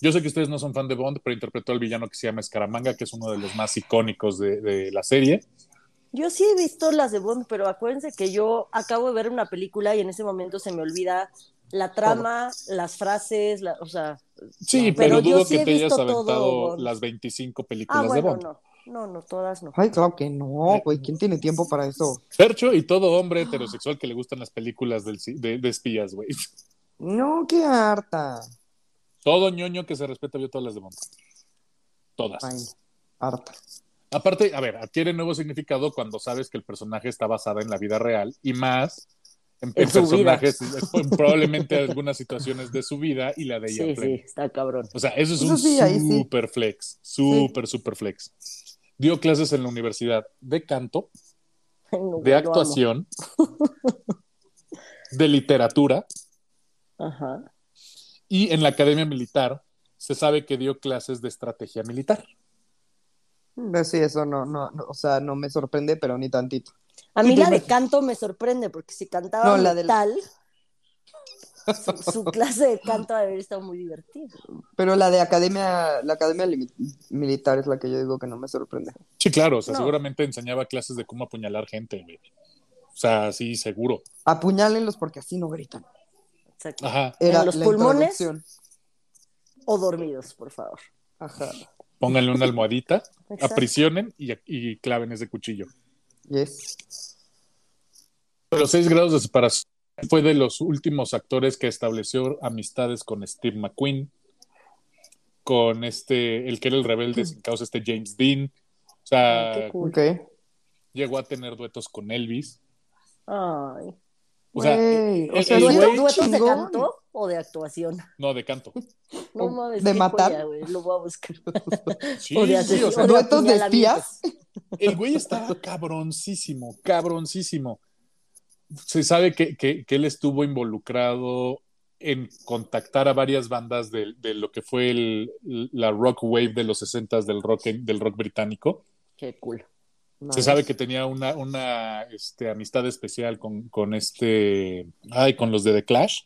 Yo sé que ustedes no son fan de Bond, pero interpretó al villano que se llama Escaramanga, que es uno de los más icónicos de, de la serie. Yo sí he visto las de Bond, pero acuérdense que yo acabo de ver una película y en ese momento se me olvida la trama, las frases, la- o sea, Sí, No, pero, pero yo dudo sí que te hayas todo aventado Bond. las 25 películas ah, de bueno, Bond. no, no, no, todas no. Ay, claro que no, güey. ¿Quién tiene tiempo para eso? Fercho y todo hombre heterosexual que le gustan las películas del de, de espías, güey. No, qué harta. Todo ñoño que se respeta vio todas las de Bond. Todas. Ay, harta. Aparte, a ver, adquiere nuevo significado cuando sabes que el personaje está basado en la vida real y más en, personajes, en probablemente algunas situaciones de su vida y la de ella Sí, plena. sí, está cabrón. O sea, eso es Eso un sí, sí. super flex, super, super flex. Dio clases en la universidad de canto, no, de actuación, de literatura Ajá. y en la academia militar se sabe que dio clases de estrategia militar. Sí, eso no, no, no, o sea, no me sorprende, pero ni tantito. A mí la de canto me sorprende porque si cantaba No, la metal, su, su clase de canto debe haber estado muy divertida. Pero la de academia, la academia militar es la que yo digo que no me sorprende. Sí, claro, o sea, No. seguramente enseñaba clases de cómo apuñalar gente, güey. O sea, sí, seguro. Apuñálenlos porque así no gritan. Exacto. Ajá. Era ¿En los pulmones? O dormidos, por favor. Ajá. Pónganle una almohadita, Exacto. aprisionen y, y claven ese cuchillo. Yes. Los seis grados de separación fue de los últimos actores que estableció amistades con Steve McQueen, con este, el que era el rebelde sin causa, este James Dean. O sea, Ay, cool. Llegó a tener duetos con Elvis. Ay. O sea, o el ¿Duetos de chingón. O de actuación? no, de canto. No mames, de matar. joya, güey, Lo voy a buscar. Sí, O de sí, asesino. o sea, o de ¿Duetos de apuñalamientos. espías? El güey estaba cabroncísimo, cabroncísimo. Se sabe que, que- que él estuvo involucrado en contactar a varias bandas de, de lo que fue el- la rock wave de los 60 del rock, del rock británico. Qué cool. Se sabe que tenía una, una este, amistad especial con, con este, ay, con los de The Clash.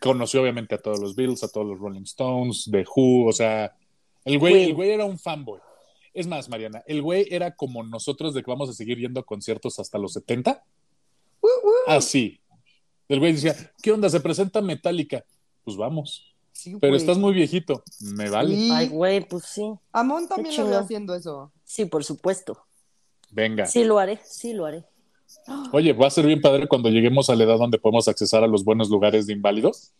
Conoció obviamente a todos los Beatles, a todos los Rolling Stones, The Who, o sea, el güey, el güey era un fanboy. Es más, Mariana, el güey era como nosotros de que vamos a seguir yendo a conciertos hasta los 70. Uh, uh. Así. El güey decía, ¿qué onda? ¿Se presenta Metallica? Pues vamos. Sí, Pero estás muy viejito. Me vale. Sí. Ay, güey, pues sí. Amon también lo haciendo eso. Sí, por supuesto. Venga. Sí lo haré, sí lo haré. Oye, va a ser bien padre cuando lleguemos a la edad donde podemos accesar a los buenos lugares de inválidos.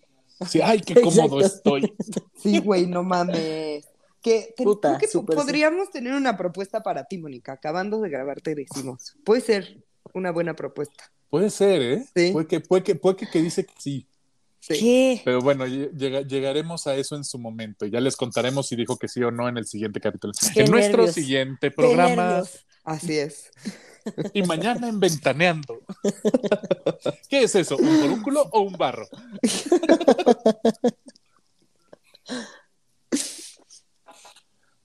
Sí, ay, qué cómodo estoy. Sí, güey, no mames. Que, te- Puta, creo que sí. podríamos tener una propuesta para ti, Mónica. Acabando de grabar, te decimos. Puede ser una buena propuesta. Puede ser, ¿eh? Sí. Puede que, puede que, puede que, que dice que sí. Sí. ¿Qué? Pero bueno, lle- llega- llegaremos a eso en su momento. Ya les contaremos si dijo que sí o no en el siguiente capítulo. Qué en nuestro siguiente programa. Así es. Y mañana en Ventaneando. ¿Qué es eso? ¿Un forúnculo o un barro?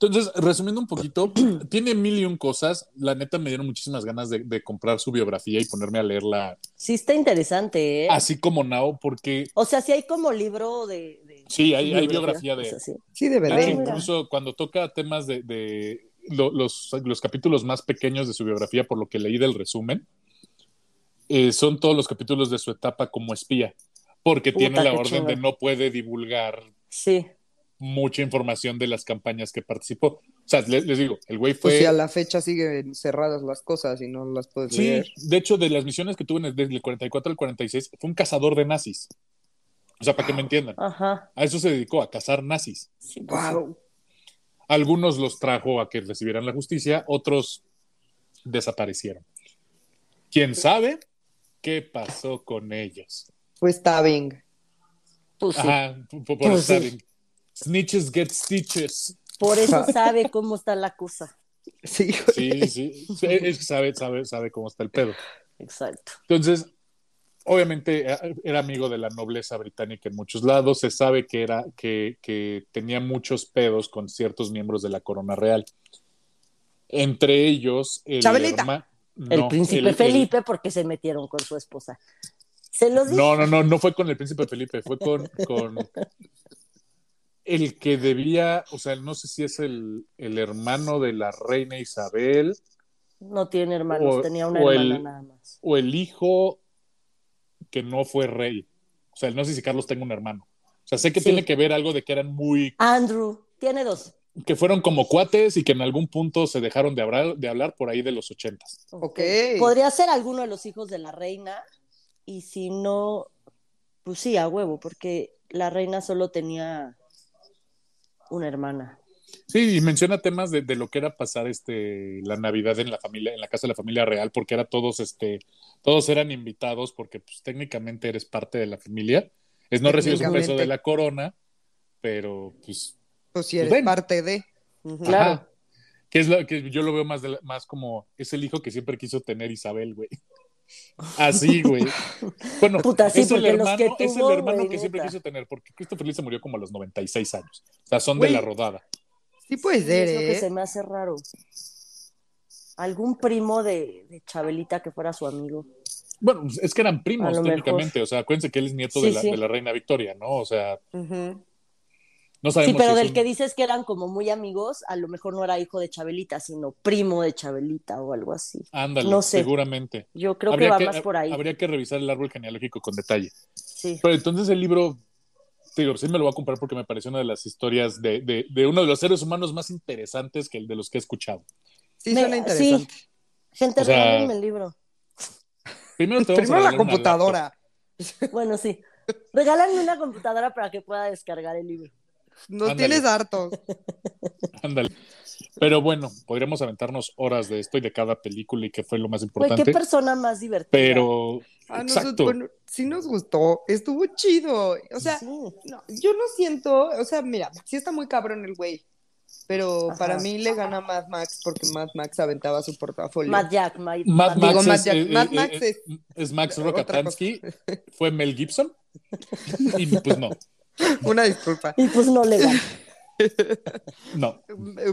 Entonces, resumiendo un poquito, tiene mil y un cosas. La neta me dieron muchísimas ganas de, de comprar su biografía y ponerme a leerla Sí está interesante, ¿eh? así como Nao, porque O sea, sí hay como libro de... de- sí, hay, hay biografía, de, o sea, sí. De mira. incluso cuando toca temas de, de lo- los, los capítulos más pequeños de su biografía, por lo que leí del resumen, eh, son todos los capítulos de su etapa como espía, porque Puta, tiene la orden de no puede divulgar Sí. mucha información de las campañas que participó. O sea, les, les digo, el güey Pues fue... si a la fecha siguen cerradas las cosas y no las puedes Sí, leer. de hecho, de las misiones que tuvo en el- desde el 44 al 46, fue un cazador de nazis. O sea, para que me entiendan. Ajá. A eso se dedicó, a cazar nazis. Sí, pues, sí. Wow. Algunos los trajo a que recibieran la justicia, otros desaparecieron. ¿Quién sabe qué pasó con ellos? Pues stabbing. Pues sí. Ajá, por, por Pues sí. estar en- Snitches get stitches. Por eso sabe cómo está la cosa. Sí. Sí, sí. sí, es que sabe, sabe, sabe cómo está el pedo. Exacto. Entonces, obviamente eh, era amigo de la nobleza británica en muchos lados. Se sabe que era que, que tenía muchos pedos con ciertos miembros de la corona real. Entre ellos, el Chabelita. herma- El no, príncipe el- el- Felipe porque se metieron con su esposa. Se los dije. No, no, no, no fue con el príncipe Felipe, fue con, con el que debía, o sea, no sé si es el, el hermano de la reina Isabel No tiene hermanos, O- tenía una hermana el- nada más. o el hijo que no fue rey. O sea, no sé si Carlos tenga un hermano. O sea, sé que Sí. tiene que ver algo de que eran muy, Andrew, tiene dos. que fueron como cuates y que en algún punto se dejaron de hablar, de hablar por ahí de los ochentas. Ok. Podría ser alguno de los hijos de la reina y si no, pues sí, a huevo, porque la reina solo tenía una hermana. Sí, y menciona temas de, de lo que era pasar este la Navidad en la familia, en la casa de la familia real, porque era todos, este, todos eran invitados, porque pues técnicamente eres parte de la familia. Es no recibes un peso de la corona, pero pues, Pues si Pues eres parte de. Claro. ajá. que es lo que yo lo veo más, de la- más como es el hijo que siempre quiso tener Isabel, güey. Así, güey. Bueno, Puta, sí, es el hermano, que es el hermano güey, que siempre quiso tener, porque Christopher Lee se murió como a los 96 años. O sea, son Güey. de la rodada. Sí puede Sí, ser, es lo que ¿eh? se me hace raro. Algún primo de, de Chabelita que fuera su amigo. Bueno, es que eran primos técnicamente, o sea, acuérdense que él es nieto Sí, de, la, sí. de la reina Victoria, ¿no? O sea, no Sí, sabemos pero si es del un- que dices que eran como muy amigos, a lo mejor no era hijo de Chabelita, sino primo de Chabelita o algo así. Ándale, no sé. seguramente. Yo creo Habría que va más por ahí. Habría que revisar el árbol genealógico con detalle. Sí. Pero entonces el libro, digo, sí me lo voy a comprar porque me pareció una de las historias de, de, de uno de los seres humanos más interesantes que el de los que he escuchado. Sí, Me- suena interesante. sí. Gente, O sea- regálenme el libro. Primero, te Primero la computadora. Bueno, sí. Regálenme una computadora para que pueda descargar el libro. Nos Ándale. tienes hartos. Ándale. Pero bueno, podríamos aventarnos horas de esto y de cada película y que fue lo más Güey, importante. qué persona más divertida. pero, Ah, exacto. nosotros, bueno, sí nos gustó. Estuvo chido. O sea, Sí. no, yo no siento, o sea, mira, sí está muy cabrón el güey. Pero Ajá. para mí le gana Mad Max porque Mad Max aventaba su portafolio. Matt Jack, Mad Matt- Digo, Max, Mad es, Jack- eh, Mad eh, Max eh, es- es Max Rokatansky, fue Mel Gibson. Y pues no, Una disculpa. Y pues no le gana. no.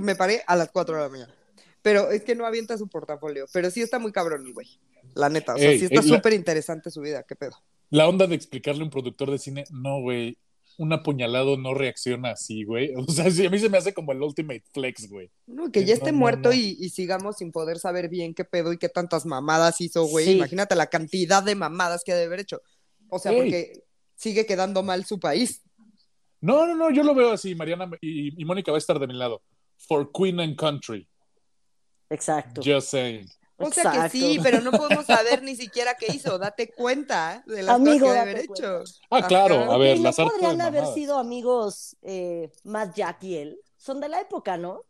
Me paré a las 4 de la mañana. Pero es que no avienta su portafolio. Pero sí está muy cabrón el güey. La neta. O sea, Ey, sí está súper interesante su vida. ¿Qué pedo? La onda de explicarle a un productor de cine, no, güey, un apuñalado no reacciona así, güey. O sea, sí, a mí se me hace como el ultimate flex, güey. No, que ya esté no, muerto no. Y, y sigamos sin poder saber bien qué pedo y qué tantas mamadas hizo, güey. Sí. Imagínate la cantidad de mamadas que ha de haber hecho. O sea, Ey. porque sigue quedando mal su país. No, no, no, yo lo veo así, Mariana y, y Mónica va a estar de mi lado. For Queen and Country, Exacto. just saying. O sea que Exacto. sí, pero no podemos saber ni siquiera qué hizo. Date cuenta de las Amigo, cosas que haber cuenta. hecho. Ah, Ajá. claro, a ver, ¿no las podrían haber mamadas. sido amigos eh, Matt Jack y él? Son de la época, ¿no?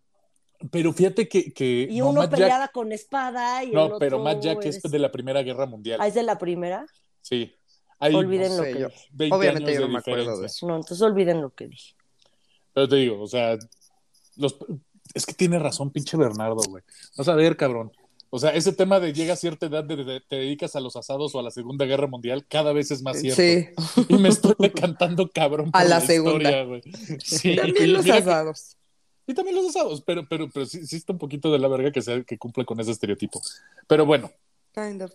Pero fíjate que, que Y no, uno Matt Jack- peleaba con espada y el no, otro pero Matt Jack eres- es de la Primera Guerra Mundial. Ah, ¿es de la primera? Sí. Hay Olviden no lo sé, que yo- dije. 20 Obviamente años yo no me acuerdo de eso. No, entonces olviden lo que dije. Pero te digo, o sea, los, es que tiene razón, pinche Bernardo, güey. Vas a ver, cabrón. O sea, ese tema de llega a cierta edad, de, de- te dedicas a los asados o a la Segunda Guerra Mundial, cada vez es más cierto. Sí, Y me estoy decantando cabrón A por la segunda. historia, güey. Sí, también y los que- asados. y también los asados, pero, pero, pero sí, sí está un poquito de la verga que, sea, que cumple con ese estereotipo. Pero bueno, Kind of.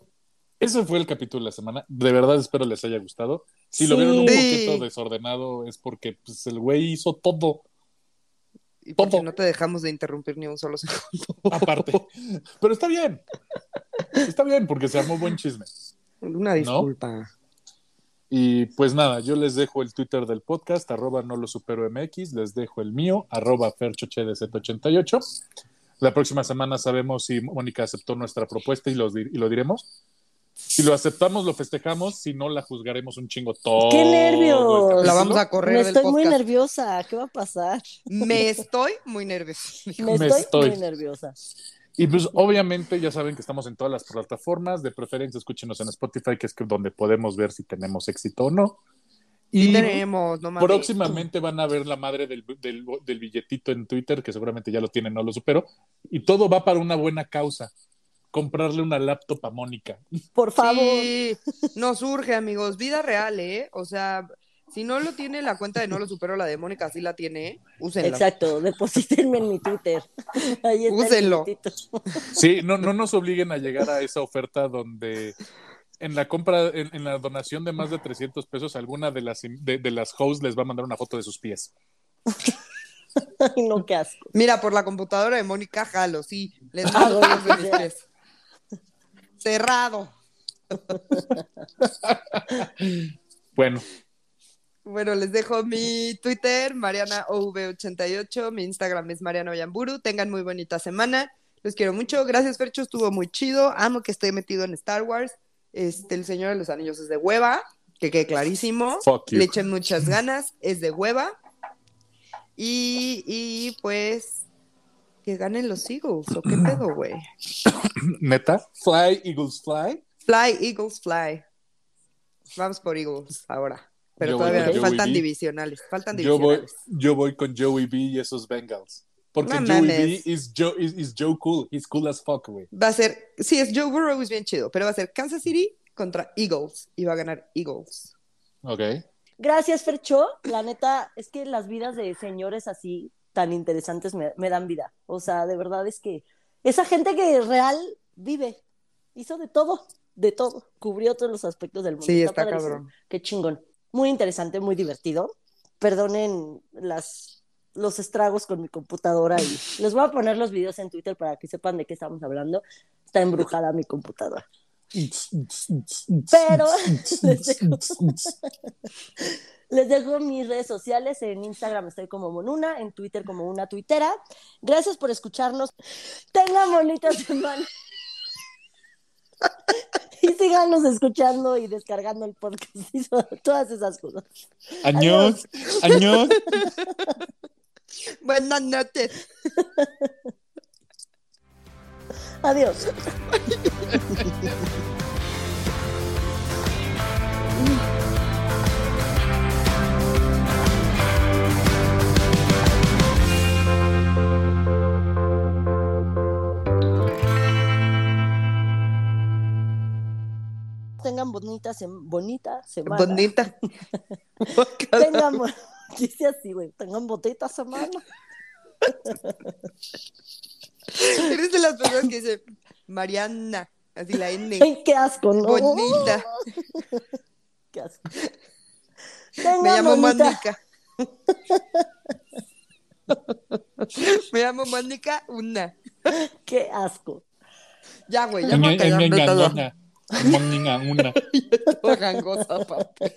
Ese fue el capítulo de la semana. De verdad espero les haya gustado. Si lo vieron un Sí. poquito desordenado es porque pues, el güey hizo todo Y porque Todo. no te dejamos de interrumpir ni un solo segundo. aparte. Pero está bien. Está bien porque se armó buen chisme. Una disculpa. Y pues nada, yo les dejo el Twitter del podcast, arroba no lo supero MX, les dejo el mío, arroba ferchochedz88. La próxima semana sabemos si Mónica aceptó nuestra propuesta y, di- y lo diremos. Si lo aceptamos, lo festejamos, si no, la juzgaremos un chingo todo. ¡Qué nervios! La vamos a correr Me del estoy muy nerviosa. ¿Qué va a pasar? Me estoy muy nerviosa. Me, Me estoy, estoy. muy nerviosa. Y pues obviamente ya saben que estamos en todas las plataformas, de preferencia escúchenos en Spotify, que es donde podemos ver si tenemos éxito o no. Y Y tenemos, no mames. próximamente van a ver la madre del, del, del billetito en Twitter, que seguramente ya lo tienen, no lo supero. Y todo va para una buena causa. Comprarle una laptop a Mónica. Por favor. Sí, nos urge, amigos. Vida real, ¿eh? O sea, si no lo tiene la cuenta de No Lo Supero, la de Mónica sí la tiene, ¿eh? úsenla. Exacto, deposítenme en mi Twitter. Ahí está Úsenlo. Sí, no, no nos obliguen a llegar a esa oferta donde en la compra, en, en la donación de más de 300 pesos, alguna de las, de, de las hosts les va a mandar una foto de sus pies. Ay, no, qué asco. Mira, por la computadora de Mónica, jalo, sí. Les Hago mando de mis pies. Cerrado. Bueno, Bueno, les dejo mi Twitter, MarianaOV88, mi Instagram es Mariana Oyamburu. Tengan muy bonita semana. Los quiero mucho. Gracias, Fercho, estuvo muy chido. Amo que esté metido en Star Wars. Este, el Señor de los Anillos es de hueva, que quede clarísimo. Le echen muchas ganas, es de hueva. Y, y pues, que ganen los Eagles, ¿o qué pedo, güey? neta, Fly, Eagles Fly. Fly, Eagles, fly. Vamos por Eagles ahora. Pero Yo todavía faltan B. divisionales. Faltan Yo voy, divisionales. yo voy con Joey B y esos Bengals. Porque No Joey. B is Joe, is, is Joe cool. He's cool as fuck, güey. Va a ser, sí, es Joe Burrow, es bien chido, pero va a ser Kansas City contra Eagles y va a ganar Eagles. Ok. Gracias, Fercho. La neta, es que las vidas de señores así tan interesantes me, me dan vida. O sea, de verdad es que esa gente que real vive, hizo de todo, de todo, cubrió todos los aspectos del mundo. Sí, está cabrón. Qué chingón. Muy interesante, muy divertido. Perdonen las, los estragos con mi computadora y les voy a poner los videos en Twitter para que sepan de qué estamos hablando. Está embrujada mi computadora. Pero les dejo, mis redes sociales. En Instagram estoy como Monuna, en Twitter como una tuitera. Gracias por escucharnos. Tengan bonita semana. Y síganos escuchando y descargando el podcast y todas esas cosas. Años, años. Buenas noches. Adiós. Tengan bonita, sem- bonita semana. Bonita. Tengan, dice así, güey. Tengan bonita semana. Eres de las personas que dice Mariana, así la N. Ay, qué asco, ¿no? Bonita. Qué asco. Me Tengan llamo bonita- Mónica. Me llamo Mónica Una. Qué asco. Ya, güey, ya me Una. Una. toda gangosa, aparte.